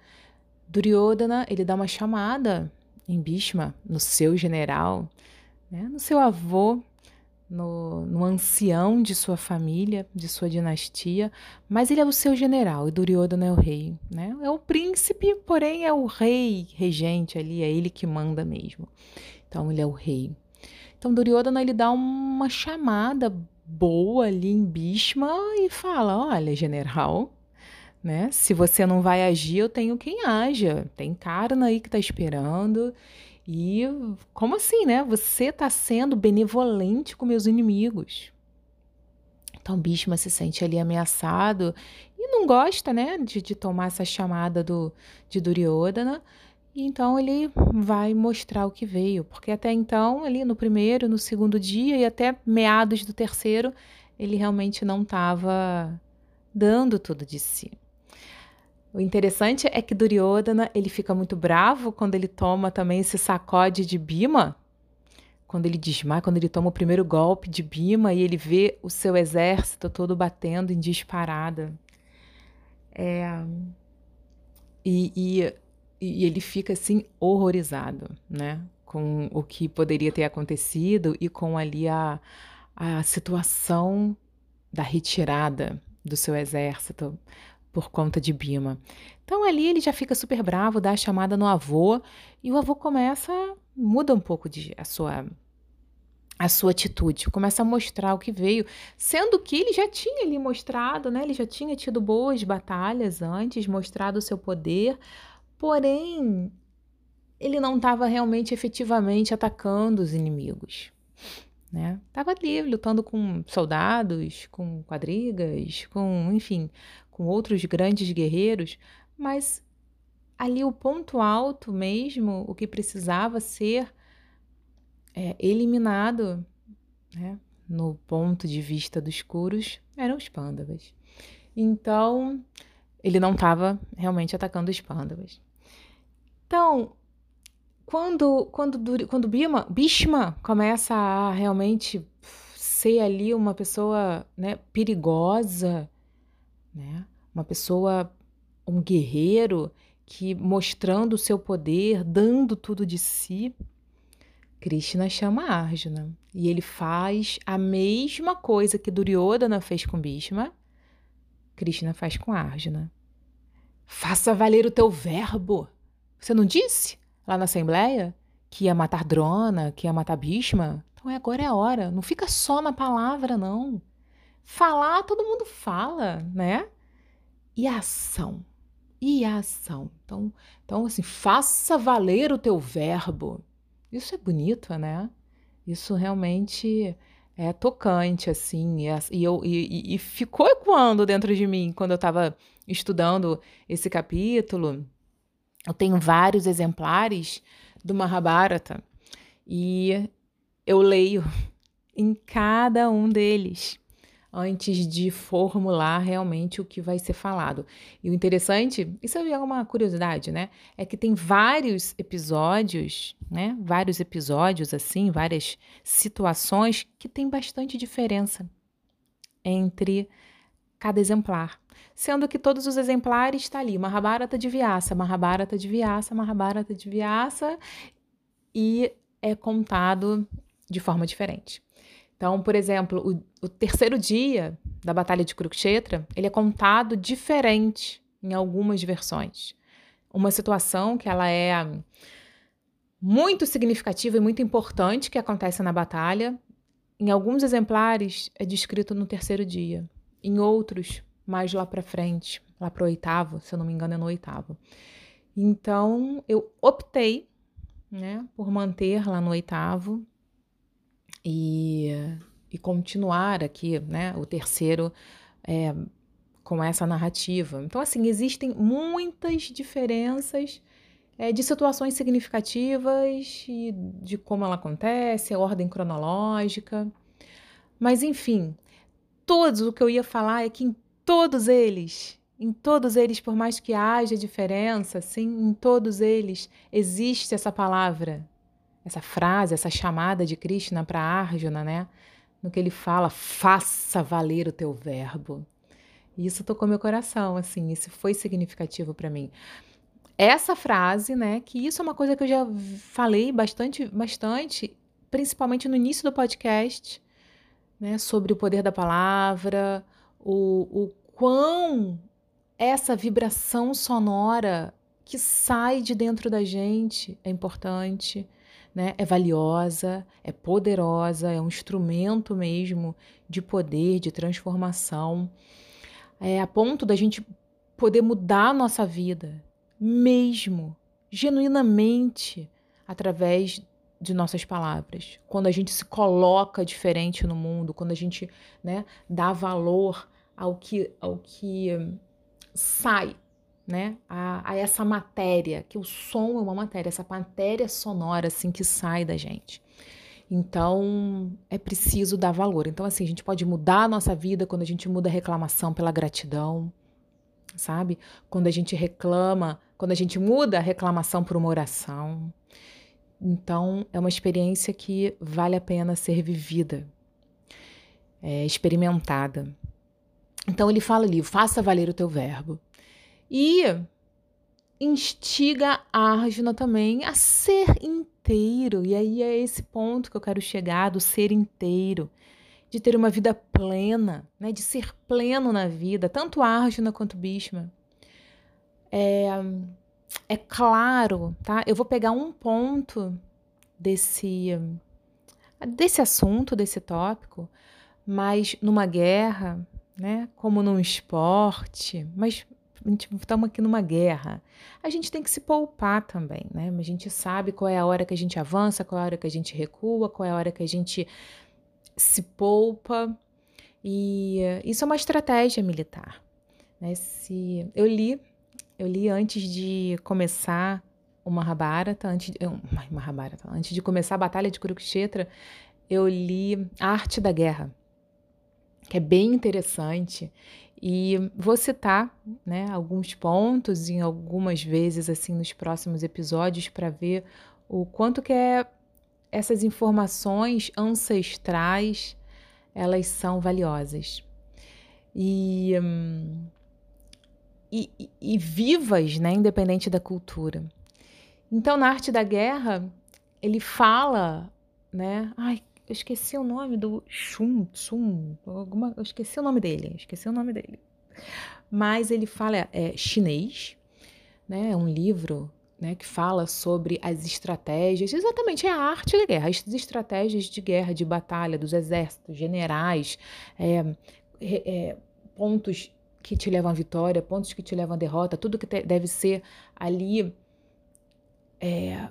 Duryodhana, ele dá uma chamada em Bhishma, no seu general, né? no seu avô, no, no, ancião de sua família, de sua dinastia, mas ele é o seu general e Duryodhana é o rei. Né? É o príncipe, porém é o rei regente ali, é ele que manda mesmo. Então ele é o rei. Então Duryodhana ele dá uma chamada boa ali em Bhishma e fala: Olha, general, né? Se você não vai agir, eu tenho quem haja. Tem Karna aí que está esperando e como assim, né? Você está sendo benevolente com meus inimigos. Então Bhishma se sente ali ameaçado e não gosta, né, de, de tomar essa chamada do, de Duryodhana. E então ele vai mostrar o que veio, porque até então, ali no primeiro, no segundo dia e até meados do terceiro, ele realmente não estava dando tudo de si. O interessante é que Duryodhana ele fica muito bravo quando ele toma também esse sacode de Bima, quando ele desmaia, quando ele toma o primeiro golpe de Bima e ele vê o seu exército todo batendo em disparada. É, e, e, e ele fica assim horrorizado, né? Com o que poderia ter acontecido e com ali a, a situação da retirada do seu exército por conta de Bima. Então ali ele já fica super bravo, dá a chamada no avô e o avô começa muda um pouco de a sua a sua atitude, começa a mostrar o que veio, sendo que ele já tinha ali mostrado, né? Ele já tinha tido boas batalhas antes, mostrado o seu poder, porém ele não estava realmente efetivamente atacando os inimigos, né? Tava ali lutando com soldados, com quadrigas, com, enfim, com outros grandes guerreiros, mas ali o ponto alto mesmo, o que precisava ser é, eliminado, né, no ponto de vista dos Kuros, eram os Pandavas. Então, ele não estava realmente atacando os Pandavas. Então, quando, quando, quando Bhima, Bhishma começa a realmente ser ali uma pessoa né, perigosa, né, uma pessoa, um guerreiro que mostrando o seu poder, dando tudo de si, Krishna chama Arjuna e ele faz a mesma coisa que Duryodhana fez com Bhishma, Krishna faz com Arjuna. Faça valer o teu verbo. Você não disse lá na Assembleia que ia matar Drona, que ia matar Bhishma? Então é agora é a hora. Não fica só na palavra, não. Falar, todo mundo fala, né? E a ação? E a ação? Então, então assim, faça valer o teu verbo. Isso é bonito, né? Isso realmente é tocante, assim. E, eu, e, e ficou ecoando dentro de mim quando eu estava estudando esse capítulo. Eu tenho vários exemplares do Mahabharata e eu leio em cada um deles antes de formular realmente o que vai ser falado. E o interessante, isso é uma curiosidade, né? É que tem vários episódios, né? Vários episódios assim, várias situações que tem bastante diferença entre cada exemplar. Sendo que todos os exemplares está ali, Mahabharata de Vyasa, Mahabharata de Vyasa, Mahabharata de Vyasa, e é contado de forma diferente. Então, por exemplo, o, o terceiro dia da Batalha de Kurukshetra, ele é contado diferente em algumas versões. Uma situação que ela é muito significativa e muito importante que acontece na batalha, em alguns exemplares é descrito no terceiro dia, em outros mais lá para frente, lá para o oitavo, se eu não me engano é no oitavo. Então eu optei, né, por manter lá no oitavo e, e continuar aqui, né, o terceiro é, com essa narrativa. Então, assim, existem muitas diferenças é, de situações significativas e de como ela acontece, a ordem cronológica. Mas, enfim, todos o que eu ia falar é que em todos eles, em todos eles, por mais que haja diferença, sim, em todos eles existe essa palavra essa frase, essa chamada de Krishna para Arjuna, né? No que ele fala, faça valer o teu verbo. E isso tocou meu coração, assim, isso foi significativo para mim. Essa frase, né, que isso é uma coisa que eu já falei bastante, bastante, principalmente no início do podcast, né, sobre o poder da palavra, o, o quão essa vibração sonora que sai de dentro da gente é importante né, é valiosa, é poderosa, é um instrumento mesmo de poder, de transformação, é a ponto da gente poder mudar a nossa vida, mesmo, genuinamente, através de nossas palavras. Quando a gente se coloca diferente no mundo, quando a gente né, dá valor ao que, ao que sai né, a, a, essa matéria, que o som é uma matéria, essa matéria sonora assim que sai da gente. Então, é preciso dar valor. Então, assim, a gente pode mudar a nossa vida quando a gente muda a reclamação pela gratidão, sabe? Quando a gente reclama, quando a gente muda a reclamação por uma oração. Então, é uma experiência que vale a pena ser vivida, é, experimentada. Então, ele fala ali: faça valer o teu verbo. E instiga a Arjuna também a ser inteiro. E aí é esse ponto que eu quero chegar do ser inteiro, de ter uma vida plena, né, de ser pleno na vida, tanto Arjuna quanto Bhishma. É, é claro, tá? Eu vou pegar um ponto desse desse assunto, desse tópico, mas numa guerra, né, como num esporte, mas estamos aqui numa guerra. A gente tem que se poupar também, né? A gente sabe qual é a hora que a gente avança, qual é a hora que a gente recua, qual é a hora que a gente se poupa. E isso é uma estratégia militar. Né? Se eu li, eu li antes de começar o Mahabharata, antes de, Mahabharata, antes de começar a batalha de Kurukshetra, eu li A Arte da Guerra, que é bem interessante e vou citar né, alguns pontos em algumas vezes assim nos próximos episódios para ver o quanto que é essas informações ancestrais elas são valiosas e, e, e, vivas, né, independente da cultura. Então, na arte da guerra, ele fala, né? Ai, eu esqueci o nome do Chum, Chum, alguma, eu esqueci o nome dele, esqueci o nome dele. Mas ele fala é, é chinês, né? É um livro né, que fala sobre as estratégias, exatamente, é a arte da guerra, as estratégias de guerra, de batalha, dos exércitos, generais, é, é, pontos que te levam à vitória, pontos que te levam à derrota, tudo que te, deve ser ali é,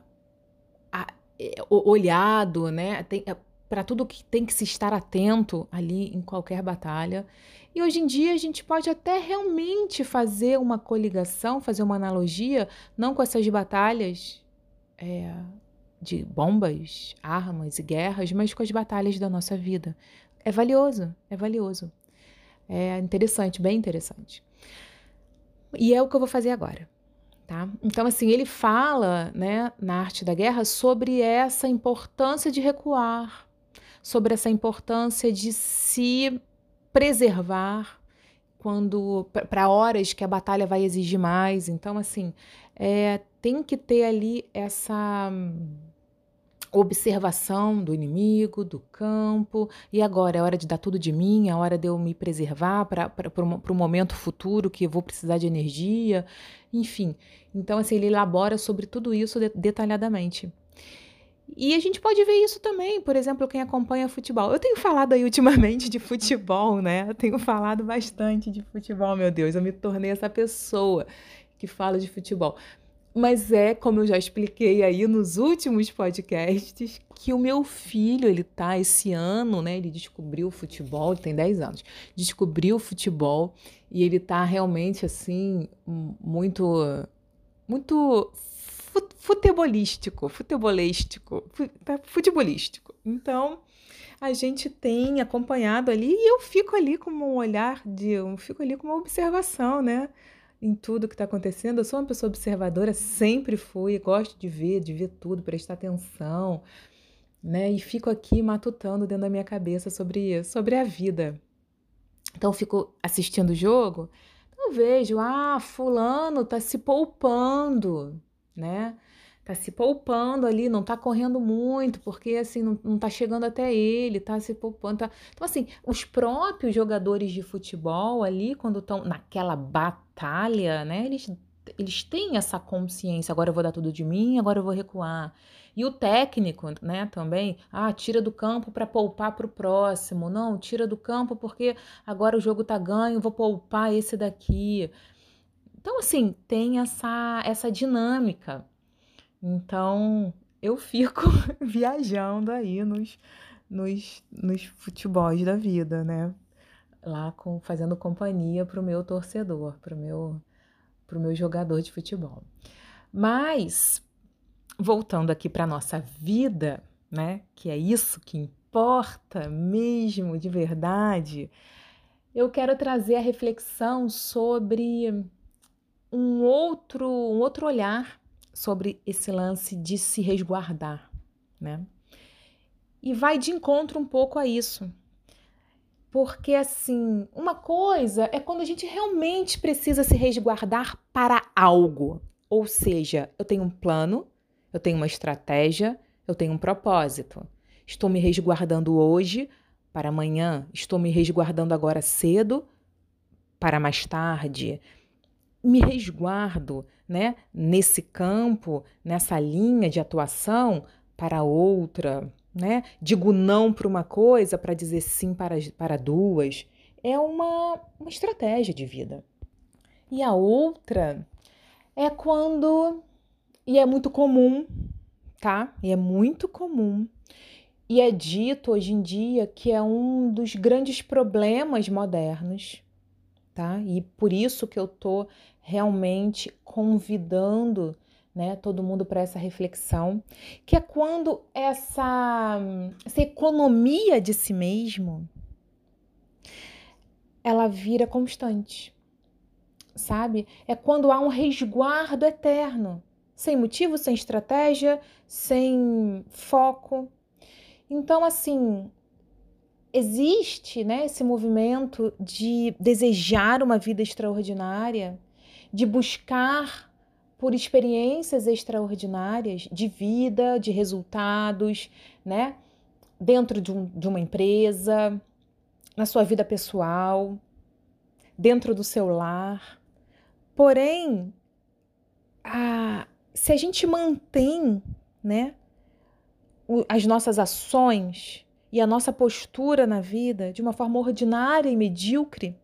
a, é, olhado, né? Tem, é, para tudo que tem que se estar atento ali em qualquer batalha. E hoje em dia a gente pode até realmente fazer uma coligação, fazer uma analogia, não com essas batalhas é, de bombas, armas e guerras, mas com as batalhas da nossa vida. É valioso, é valioso. É interessante, bem interessante. E é o que eu vou fazer agora. Tá? Então, assim, ele fala né, na arte da guerra sobre essa importância de recuar, sobre essa importância de se preservar quando para horas que a batalha vai exigir mais. Então, assim, é, tem que ter ali essa hum, observação do inimigo, do campo, e agora é hora de dar tudo de mim, é hora de eu me preservar para o momento futuro que eu vou precisar de energia, enfim. Então, assim, ele elabora sobre tudo isso de, detalhadamente. E a gente pode ver isso também, por exemplo, quem acompanha futebol. Eu tenho falado aí ultimamente de futebol, né? Eu tenho falado bastante de futebol, meu Deus, eu me tornei essa pessoa que fala de futebol. Mas é, como eu já expliquei aí nos últimos podcasts, que o meu filho, ele tá esse ano, né? Ele descobriu o futebol, ele tem 10 anos. Descobriu o futebol e ele tá realmente assim muito muito futebolístico, futebolístico, tá, futebolístico. Então, a gente tem acompanhado ali e eu fico ali com um olhar de, eu fico ali com uma observação, né? Em tudo que está acontecendo. Eu sou uma pessoa observadora, sempre fui, gosto de ver, de ver tudo, prestar atenção, né? E fico aqui matutando dentro da minha cabeça sobre, sobre a vida. Então, fico assistindo o jogo, eu vejo, ah, fulano tá se poupando, né? Tá se poupando ali, não tá correndo muito, porque assim, não, não tá chegando até ele, tá se poupando. Tá... Então, assim, os próprios jogadores de futebol ali, quando estão naquela batalha, né? Eles, eles têm essa consciência, agora eu vou dar tudo de mim, agora eu vou recuar. E o técnico, né, também, ah, tira do campo para poupar para o próximo. Não, tira do campo porque agora o jogo tá ganho, vou poupar esse daqui. Então, assim, tem essa, essa dinâmica. Então, eu fico viajando aí nos, nos, nos futebols da vida, né? Lá com, fazendo companhia para o meu torcedor, para o meu, pro meu jogador de futebol. Mas, voltando aqui para nossa vida, né? Que é isso que importa mesmo de verdade, eu quero trazer a reflexão sobre um outro, um outro olhar sobre esse lance de se resguardar, né? E vai de encontro um pouco a isso. Porque, assim, uma coisa é quando a gente realmente precisa se resguardar para algo. Ou seja, eu tenho um plano, eu tenho uma estratégia, eu tenho um propósito. Estou me resguardando hoje para amanhã, estou me resguardando agora cedo para mais tarde. Me resguardo, né, nesse campo, nessa linha de atuação para outra, né? Digo não para uma coisa para dizer sim para, para duas. É uma, uma estratégia de vida. E a outra é quando, e é muito comum, tá? E é muito comum, e é dito hoje em dia que é um dos grandes problemas modernos, tá? E por isso que eu tô realmente convidando né, todo mundo para essa reflexão, que é quando essa, essa economia de si mesmo ela vira constante, sabe? É quando há um resguardo eterno, sem motivo, sem estratégia, sem foco. Então, assim, existe né, esse movimento de desejar uma vida extraordinária, de buscar por experiências extraordinárias de vida, de resultados, né? Dentro de, um, de uma empresa, na sua vida pessoal, dentro do seu lar. Porém, a, se a gente mantém, né, as nossas ações e a nossa postura na vida de uma forma ordinária e medíocre,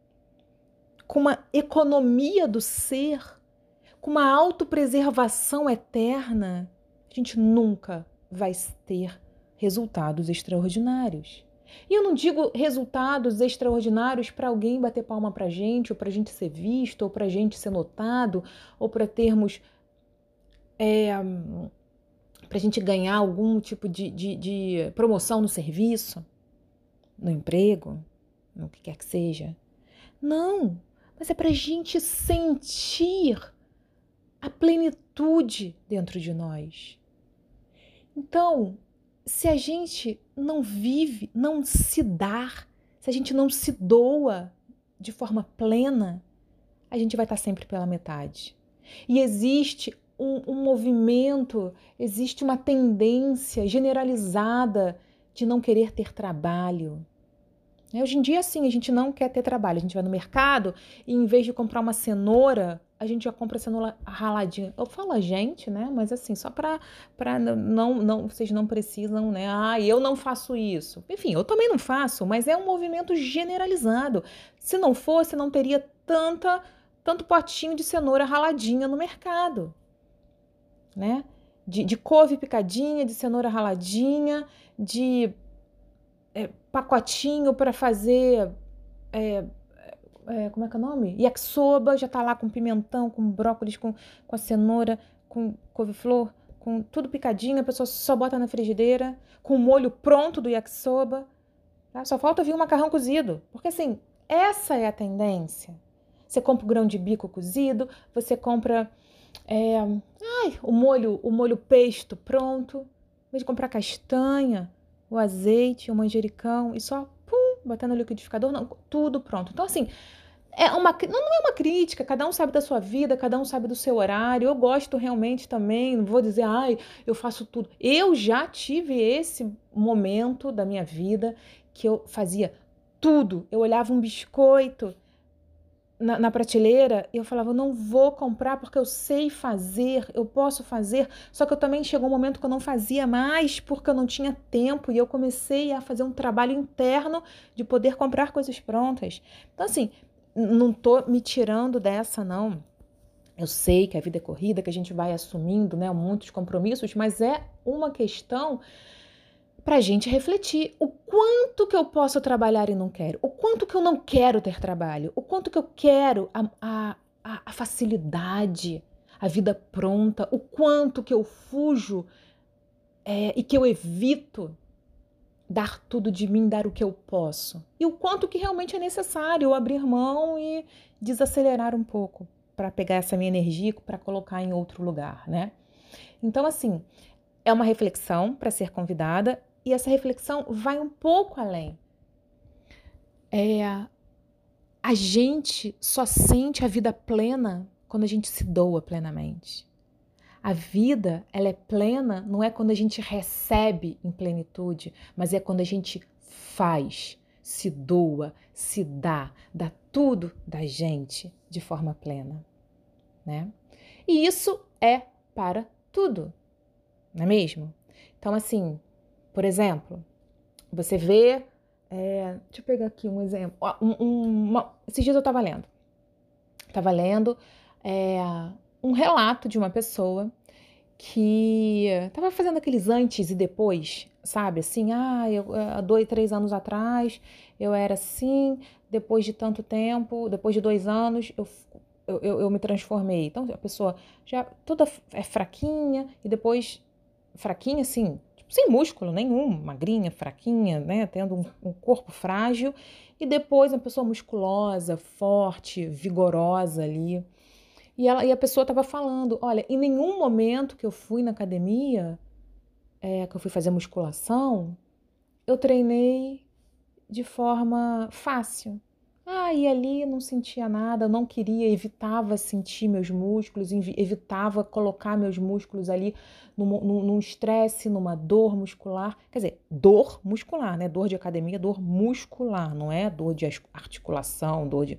com uma economia do ser, com uma autopreservação eterna, a gente nunca vai ter resultados extraordinários. E eu não digo resultados extraordinários para alguém bater palma para gente, ou para a gente ser visto, ou para a gente ser notado, ou para termos. É, para a gente ganhar algum tipo de, de, de promoção no serviço, no emprego, no que quer que seja. Não, mas é para a gente sentir a plenitude dentro de nós. Então, se a gente não vive, não se dá, se a gente não se doa de forma plena, a gente vai estar sempre pela metade. E existe um, um movimento, existe uma tendência generalizada de não querer ter trabalho. Hoje em dia, sim, a gente não quer ter trabalho. A gente vai no mercado e, em vez de comprar uma cenoura, a gente já compra cenoura raladinha. Eu falo a gente, né? Mas assim, só para para não não vocês não precisam, né? Ah, eu não faço isso. Enfim, eu também não faço, mas é um movimento generalizado. Se não fosse, não teria tanta tanto potinho de cenoura raladinha no mercado, né? De, de couve picadinha, de cenoura raladinha, de é, pacotinho para fazer é, é, como é que é o nome? Yakisoba, já tá lá com pimentão, com brócolis, com, com a cenoura, com couve-flor, com tudo picadinho, a pessoa só bota na frigideira, com o molho pronto do yakisoba. Tá? Só falta vir o macarrão cozido. Porque assim, essa é a tendência. Você compra o grão de bico cozido, você compra é, ai, o molho, o molho pesto pronto, em vez de comprar castanha, o azeite, o manjericão e só pum, botar no liquidificador, não, tudo pronto. Então assim, é uma, não é uma crítica, cada um sabe da sua vida, cada um sabe do seu horário. Eu gosto realmente também, não vou dizer, ai, eu faço tudo. Eu já tive esse momento da minha vida que eu fazia tudo. Eu olhava um biscoito na, na prateleira eu falava, eu não vou comprar porque eu sei fazer, eu posso fazer. Só que eu também chegou um momento que eu não fazia mais porque eu não tinha tempo e eu comecei a fazer um trabalho interno de poder comprar coisas prontas. Então, assim, não tô me tirando dessa, não. Eu sei que a vida é corrida, que a gente vai assumindo né, muitos compromissos, mas é uma questão para a gente refletir o quanto que eu posso trabalhar e não quero, o quanto que eu não quero ter trabalho, o quanto que eu quero a, a, a facilidade, a vida pronta, o quanto que eu fujo é, e que eu evito dar tudo de mim, dar o que eu posso. E o quanto que realmente é necessário abrir mão e desacelerar um pouco para pegar essa minha energia para colocar em outro lugar, né? Então, assim, é uma reflexão para ser convidada e essa reflexão vai um pouco além. É, a gente só sente a vida plena quando a gente se doa plenamente. A vida, ela é plena não é quando a gente recebe em plenitude, mas é quando a gente faz, se doa, se dá, dá tudo da gente de forma plena, né? E isso é para tudo, não é mesmo? Então, assim, por exemplo, você vê. É, deixa eu pegar aqui um exemplo. Um, um, uma, esses dias eu estava lendo. Estava lendo é, um relato de uma pessoa que estava fazendo aqueles antes e depois, sabe? Assim, ah, eu, há dois, três anos atrás eu era assim, depois de tanto tempo, depois de dois anos, eu, eu, eu me transformei. Então a pessoa já toda é fraquinha e depois, fraquinha assim, sem músculo nenhum, magrinha, fraquinha, né? Tendo um, um corpo frágil, e depois uma pessoa musculosa, forte, vigorosa ali. E, ela, e a pessoa estava falando: olha, em nenhum momento que eu fui na academia, é, que eu fui fazer musculação, eu treinei de forma fácil. Ah, e ali não sentia nada, não queria, evitava sentir meus músculos, evitava colocar meus músculos ali num estresse, numa dor muscular. Quer dizer, dor muscular, né? Dor de academia, dor muscular, não é dor de articulação, dor de.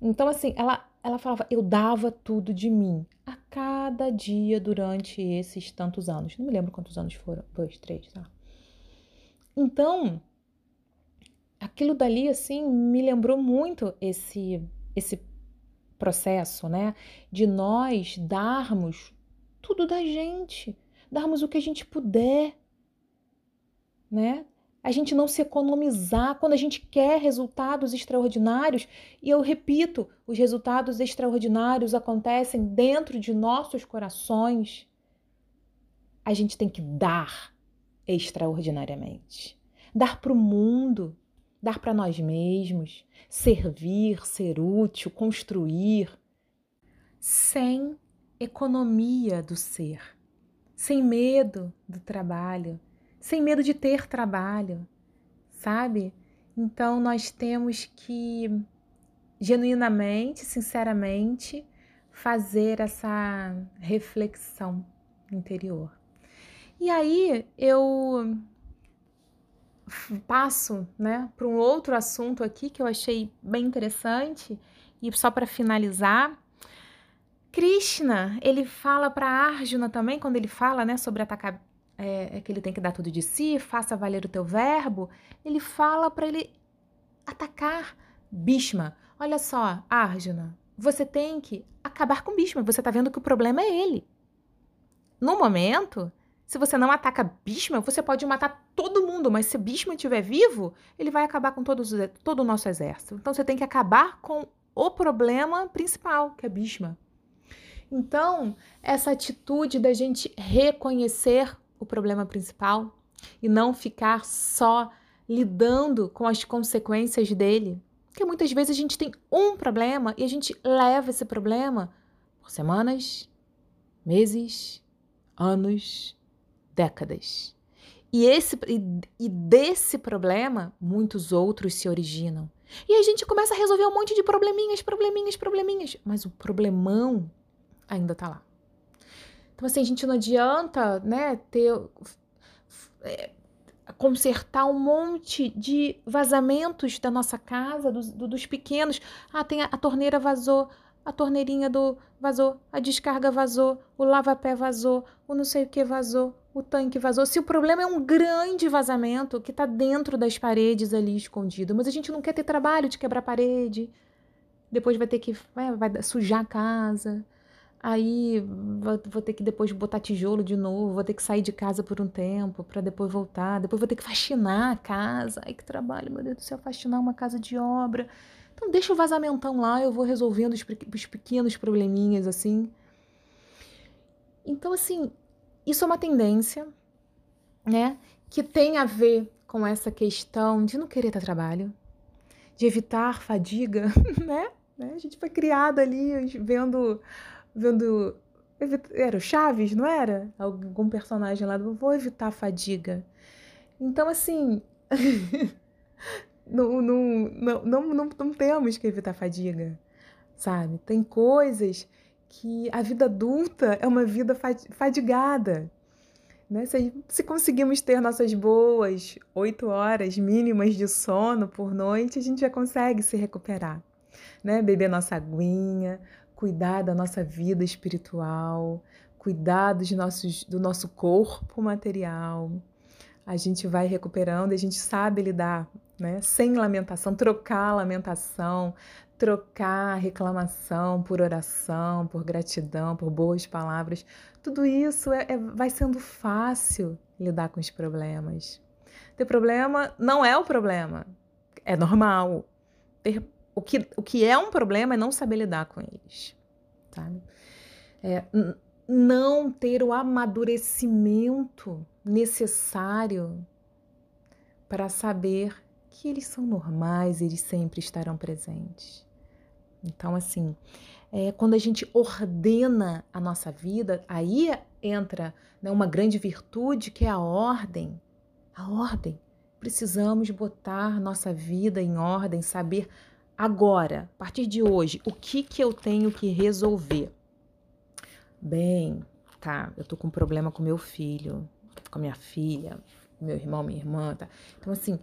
Então, assim, ela ela falava, eu dava tudo de mim a cada dia durante esses tantos anos. Não me lembro quantos anos foram, dois, três, tá? Então, aquilo dali, assim, me lembrou muito esse, esse processo, né? De nós darmos tudo da gente, darmos o que a gente puder, né? a gente não se economizar quando a gente quer resultados extraordinários. E eu repito, os resultados extraordinários acontecem dentro de nossos corações. A gente tem que dar extraordinariamente. Dar para o mundo, dar para nós mesmos, servir, ser útil, construir, sem economia do ser, sem medo do trabalho sem medo de ter trabalho, sabe? Então nós temos que genuinamente, sinceramente, fazer essa reflexão interior. E aí eu passo, né, para um outro assunto aqui que eu achei bem interessante e só para finalizar, Krishna, ele fala para Arjuna também quando ele fala, né, sobre atacar é, é que ele tem que dar tudo de si, faça valer o teu verbo, ele fala para ele atacar Bhishma. Olha só, Arjuna, você tem que acabar com Bhishma. Você está vendo que o problema é ele. No momento, se você não ataca Bhishma, você pode matar todo mundo, mas se Bhishma estiver vivo, ele vai acabar com todos, todo o nosso exército. Então você tem que acabar com o problema principal, que é Bhishma. Então, essa atitude da gente reconhecer o problema principal e não ficar só lidando com as consequências dele. Porque muitas vezes a gente tem um problema e a gente leva esse problema por semanas, meses, anos, décadas. E, esse, e, e desse problema, muitos outros se originam. E a gente começa a resolver um monte de probleminhas, probleminhas, probleminhas. Mas o problemão ainda está lá. Então, assim, a gente não adianta, né, ter. É, consertar um monte de vazamentos da nossa casa, dos, dos pequenos. Ah, tem a, a torneira vazou, a torneirinha do vazou, a descarga vazou, o lava-pé vazou, o não sei o que vazou, o tanque vazou. Se o problema é um grande vazamento que está dentro das paredes ali escondido, mas a gente não quer ter trabalho de quebrar parede, depois vai ter que vai, vai sujar a casa, Aí vou ter que depois botar tijolo de novo, vou ter que sair de casa por um tempo para depois voltar, depois vou ter que faxinar a casa. Ai, que trabalho, meu Deus do céu, faxinar uma casa de obra. Então deixa o vazamentão lá, eu vou resolvendo os, os pequenos probleminhas assim. Então, assim, isso é uma tendência, né, que tem a ver com essa questão de não querer ter trabalho, de evitar fadiga, né? A gente foi criada ali vendo vendo era o Chaves, não era? Algum personagem lá do vou evitar fadiga. Então, assim, não, não, não, não, não, temos que evitar fadiga, sabe? Tem coisas que a vida adulta é uma vida fadigada. Né? Se, se conseguimos ter nossas boas oito horas mínimas de sono por noite, a gente já consegue se recuperar. Né? Beber nossa aguinha, cuidar da nossa vida espiritual, cuidar dos nossos, do nosso corpo material. A gente vai recuperando e a gente sabe lidar, né? Sem lamentação, trocar a lamentação, trocar reclamação por oração, por gratidão, por boas palavras. Tudo isso é, é, vai sendo fácil lidar com os problemas. Ter problema não é o problema, é normal. Ter o que, o que é um problema é não saber lidar com eles, sabe? É, não ter o amadurecimento necessário para saber que eles são normais, eles sempre estarão presentes. Então, assim, é, quando a gente ordena a nossa vida, aí entra né, uma grande virtude que é a ordem. A ordem. Precisamos botar nossa vida em ordem, saber Agora, a partir de hoje, o que que eu tenho que resolver? Bem, tá, eu tô com um problema com meu filho, com minha filha, meu irmão, minha irmã, tá? Então, assim,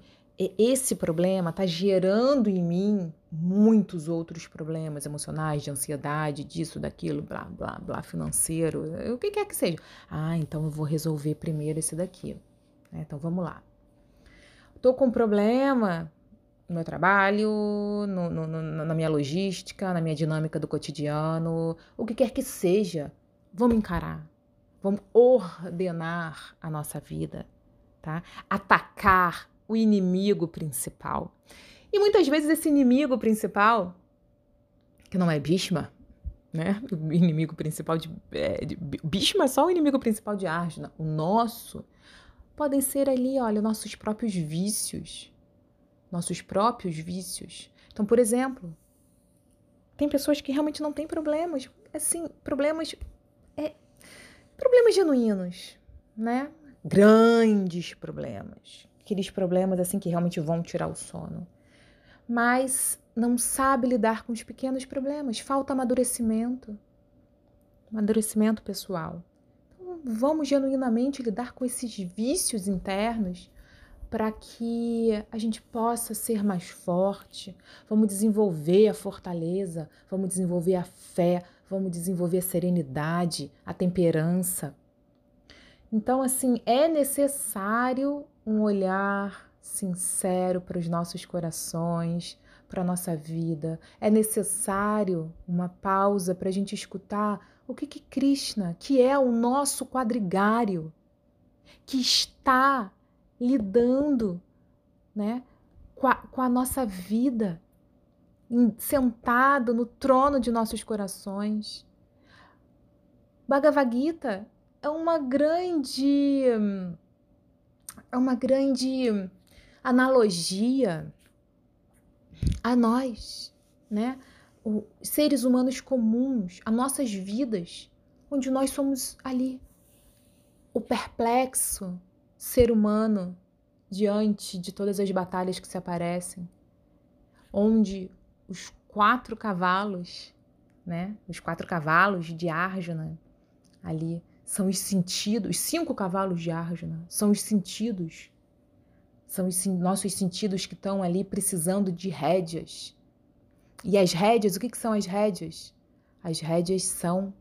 esse problema tá gerando em mim muitos outros problemas emocionais, de ansiedade, disso, daquilo, blá, blá, blá, financeiro, o que quer que seja. Ah, então eu vou resolver primeiro esse daqui. Né? Então, vamos lá. Tô com um problema no meu trabalho, no, no, no, na minha logística, na minha dinâmica do cotidiano, o que quer que seja, vamos encarar, vamos ordenar a nossa vida, tá? Atacar o inimigo principal. E muitas vezes esse inimigo principal, que não é Bhishma, né? O inimigo principal de, é, de Bhishma é só o inimigo principal de Arjuna. O nosso podem ser ali, olha, nossos próprios vícios, nossos próprios vícios. Então, por exemplo, tem pessoas que realmente não têm problemas, assim, problemas é problemas genuínos, né? Grandes problemas, aqueles problemas assim que realmente vão tirar o sono. Mas não sabe lidar com os pequenos problemas, falta amadurecimento. Amadurecimento pessoal. Então, vamos genuinamente lidar com esses vícios internos para que a gente possa ser mais forte. Vamos desenvolver a fortaleza, vamos desenvolver a fé, vamos desenvolver a serenidade, a temperança. Então, assim, é necessário um olhar sincero para os nossos corações, para a nossa vida. É necessário uma pausa para a gente escutar o que, que Krishna, que é o nosso quadrigário, que está lidando né, com, a, com a nossa vida, sentado no trono de nossos corações. Bhagavad Gita é uma grande é uma grande analogia a nós, né? Os seres humanos comuns, a nossas vidas, onde nós somos ali o perplexo, ser humano diante de todas as batalhas que se aparecem, onde os quatro cavalos, né, os quatro cavalos de Arjuna ali são os sentidos, os cinco cavalos de Arjuna são os sentidos, são os nossos sentidos que estão ali precisando de rédeas. E as rédeas, o que, que são as rédeas? As rédeas são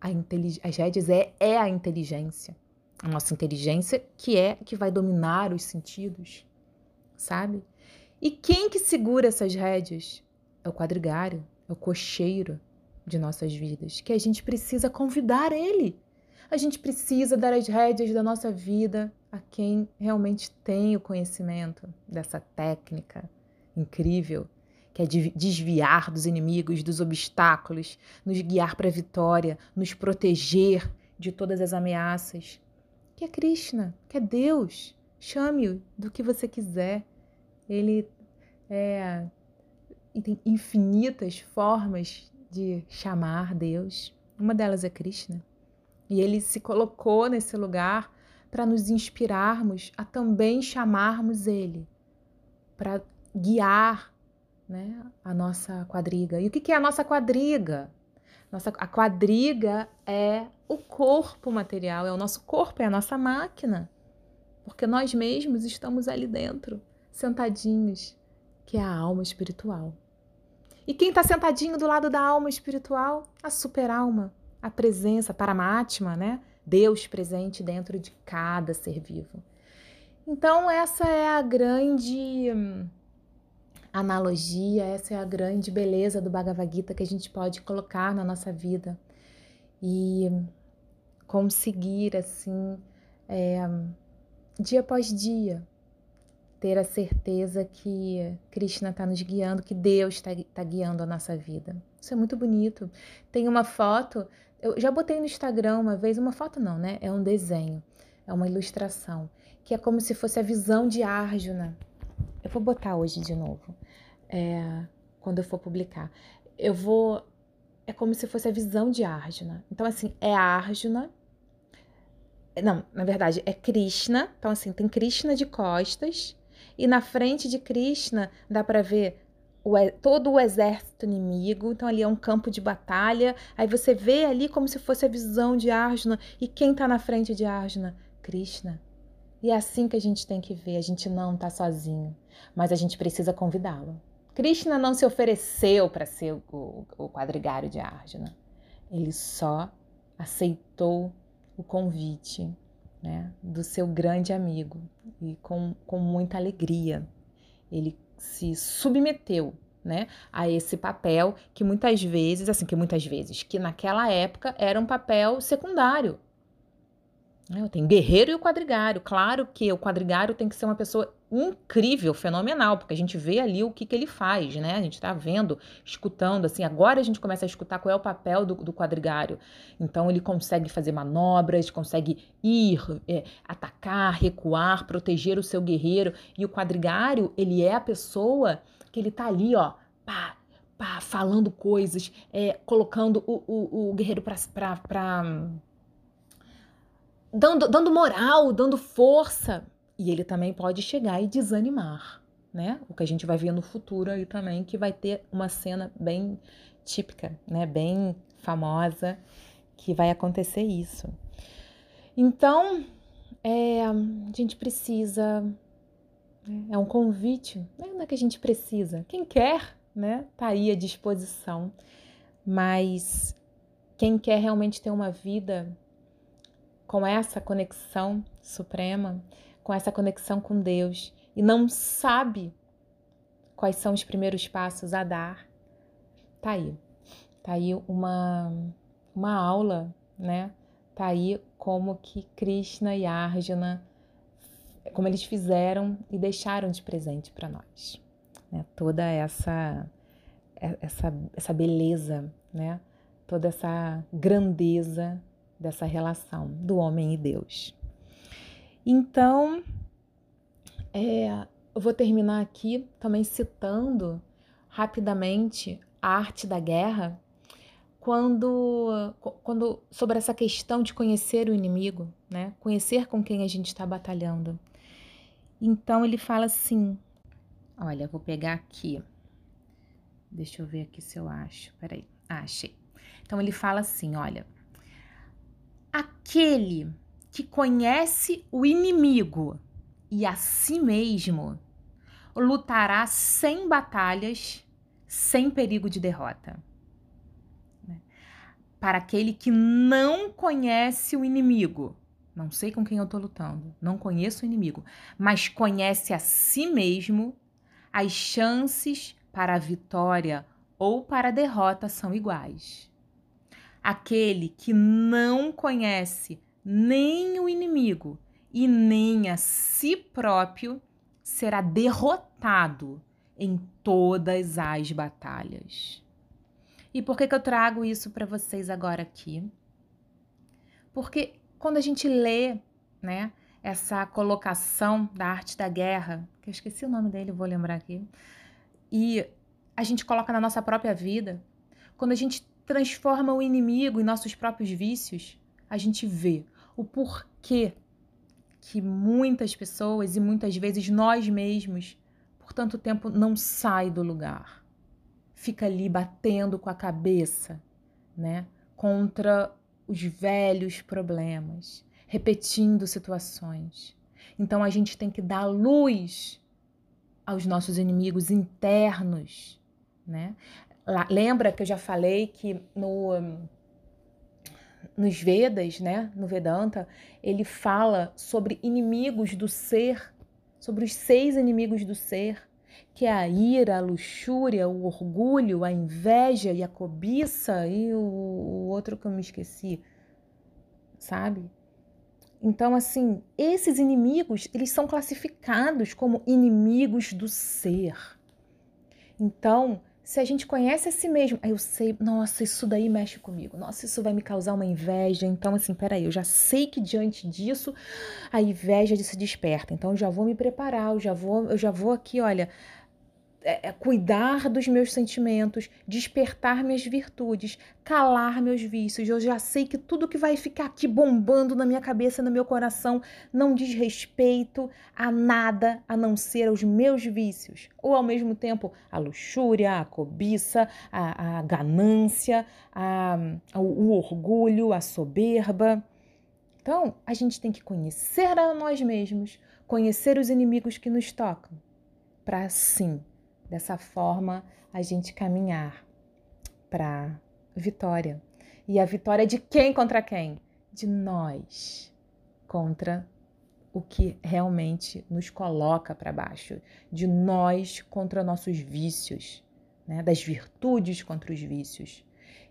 a inteligência, as rédeas é, é a inteligência a nossa inteligência, que é que vai dominar os sentidos, sabe? E quem que segura essas rédeas? É o quadrigário, é o cocheiro de nossas vidas, que a gente precisa convidar ele. A gente precisa dar as rédeas da nossa vida a quem realmente tem o conhecimento dessa técnica incrível, que é desviar dos inimigos, dos obstáculos, nos guiar para a vitória, nos proteger de todas as ameaças, que é Krishna, que é Deus. Chame-o do que você quiser. Ele é, tem infinitas formas de chamar Deus. Uma delas é Krishna. E ele se colocou nesse lugar para nos inspirarmos a também chamarmos ele, para guiar né, a nossa quadriga. E o que é a nossa quadriga? Nossa, a quadriga é o corpo material, é o nosso corpo, é a nossa máquina. Porque nós mesmos estamos ali dentro, sentadinhos, que é a alma espiritual. E quem está sentadinho do lado da alma espiritual? A superalma, a presença, Paramatma, né? Deus presente dentro de cada ser vivo. Então, essa é a grande hum, analogia, essa é a grande beleza do Bhagavad Gita que a gente pode colocar na nossa vida e conseguir, assim, é, dia após dia, ter a certeza que Krishna está nos guiando, que Deus está tá guiando a nossa vida. Isso é muito bonito. Tem uma foto, eu já botei no Instagram uma vez, uma foto não, né? É um desenho, é uma ilustração, que é como se fosse a visão de Arjuna. Eu vou botar hoje de novo, é, quando eu for publicar. Eu vou. É como se fosse a visão de Arjuna. Então, assim, é Arjuna. Não, na verdade, é Krishna. Então, assim, tem Krishna de costas e na frente de Krishna dá para ver o, todo o exército inimigo. Então ali é um campo de batalha. Aí você vê ali como se fosse a visão de Arjuna. E quem está na frente de Arjuna? Krishna. E é assim que a gente tem que ver. A gente não está sozinho, mas a gente precisa convidá-lo. Krishna não se ofereceu para ser o, o quadrigário de Arjuna. Ele só aceitou o convite né, do seu grande amigo e com, com muita alegria. Ele se submeteu né, a esse papel que muitas vezes, assim, que muitas vezes, que naquela época era um papel secundário? Tem guerreiro e o quadrigário. Claro que o quadrigário tem que ser uma pessoa incrível, fenomenal, porque a gente vê ali o que, que ele faz, né? A gente está vendo, escutando, assim, agora a gente começa a escutar qual é o papel do, do quadrigário. Então ele consegue fazer manobras, consegue ir, é, atacar, recuar, proteger o seu guerreiro. E o quadrigário, ele é a pessoa que ele tá ali, ó, pá, pá, falando coisas, é, colocando o, o, o guerreiro para dando, dando moral, dando força. E ele também pode chegar e desanimar, né? O que a gente vai ver no futuro aí também, que vai ter uma cena bem típica, né? Bem famosa, que vai acontecer isso. Então, é, a gente precisa. Né? É um convite, né? não é que a gente precisa. Quem quer, né? Tá aí à disposição. Mas quem quer realmente ter uma vida com essa conexão suprema, com essa conexão com Deus e não sabe quais são os primeiros passos a dar, tá aí. Tá aí uma, uma aula, né? Tá aí como que Krishna e Arjuna, como eles fizeram e deixaram de presente para nós. Né? Toda essa, essa, essa beleza, né? Toda essa grandeza dessa relação do homem e Deus. Então, é, eu vou terminar aqui também citando rapidamente a arte da guerra, quando, quando sobre essa questão de conhecer o inimigo, né? Conhecer com quem a gente está batalhando. Então ele fala assim, olha, vou pegar aqui. Deixa eu ver aqui se eu acho. Peraí. Ah, achei. Então ele fala assim, olha, Aquele que conhece o inimigo e a si mesmo lutará sem batalhas, sem perigo de derrota. Para aquele que não conhece o inimigo, não sei com quem eu estou lutando, não conheço o inimigo, mas conhece a si mesmo, as chances para a vitória ou para a derrota são iguais. Aquele que não conhece nem o inimigo e nem a si próprio será derrotado em todas as batalhas. E por que, que eu trago isso para vocês agora aqui? Porque quando a gente lê, né, essa colocação da arte da guerra, que eu esqueci o nome dele, vou lembrar aqui, e a gente coloca na nossa própria vida, quando a gente transforma o inimigo em nossos próprios vícios, a gente vê o porquê que muitas pessoas e muitas vezes nós mesmos, por tanto tempo, não sai do lugar. Fica ali batendo com a cabeça, né, contra os velhos problemas, repetindo situações. Então a gente tem que dar luz aos nossos inimigos internos, né? Lembra que eu já falei que no nos Vedas, né, no Vedanta, ele fala sobre inimigos do ser, sobre os seis inimigos do ser, que é a ira, a luxúria, o orgulho, a inveja e a cobiça e o, o outro que eu me esqueci, sabe? Então, assim, esses inimigos, eles são classificados como inimigos do ser. Então, se a gente conhece a si mesmo, eu sei, nossa, isso daí mexe comigo, nossa, isso vai me causar uma inveja. Então, assim, peraí, eu já sei que diante disso a inveja se desperta. Então, eu já vou me preparar, eu já vou, eu já vou aqui, olha, é, é, cuidar dos meus sentimentos, despertar minhas virtudes, calar meus vícios. Eu já sei que tudo que vai ficar aqui bombando na minha cabeça, no meu coração, não diz respeito a nada a não ser aos meus vícios. Ou ao mesmo tempo, a luxúria, a cobiça, a, a ganância, a, a, o orgulho, a soberba. Então, a gente tem que conhecer a nós mesmos, conhecer os inimigos que nos tocam, para assim dessa forma a gente caminhar para vitória. E a vitória de quem contra quem? De nós contra o que realmente nos coloca para baixo, de nós contra nossos vícios, né? das virtudes contra os vícios.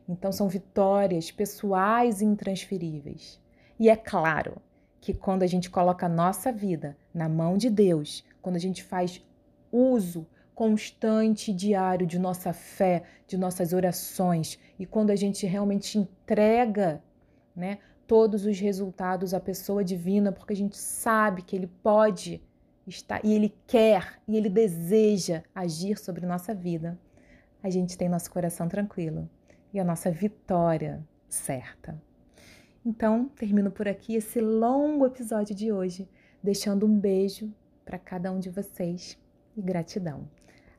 Então são vitórias pessoais e intransferíveis. E é claro que quando a gente coloca a nossa vida na mão de Deus, quando a gente faz uso constante diário de nossa fé, de nossas orações e quando a gente realmente entrega, né, todos os resultados à pessoa divina, porque a gente sabe que ele pode estar e ele quer e ele deseja agir sobre nossa vida. A gente tem nosso coração tranquilo e a nossa vitória certa. Então, termino por aqui esse longo episódio de hoje, deixando um beijo para cada um de vocês e gratidão.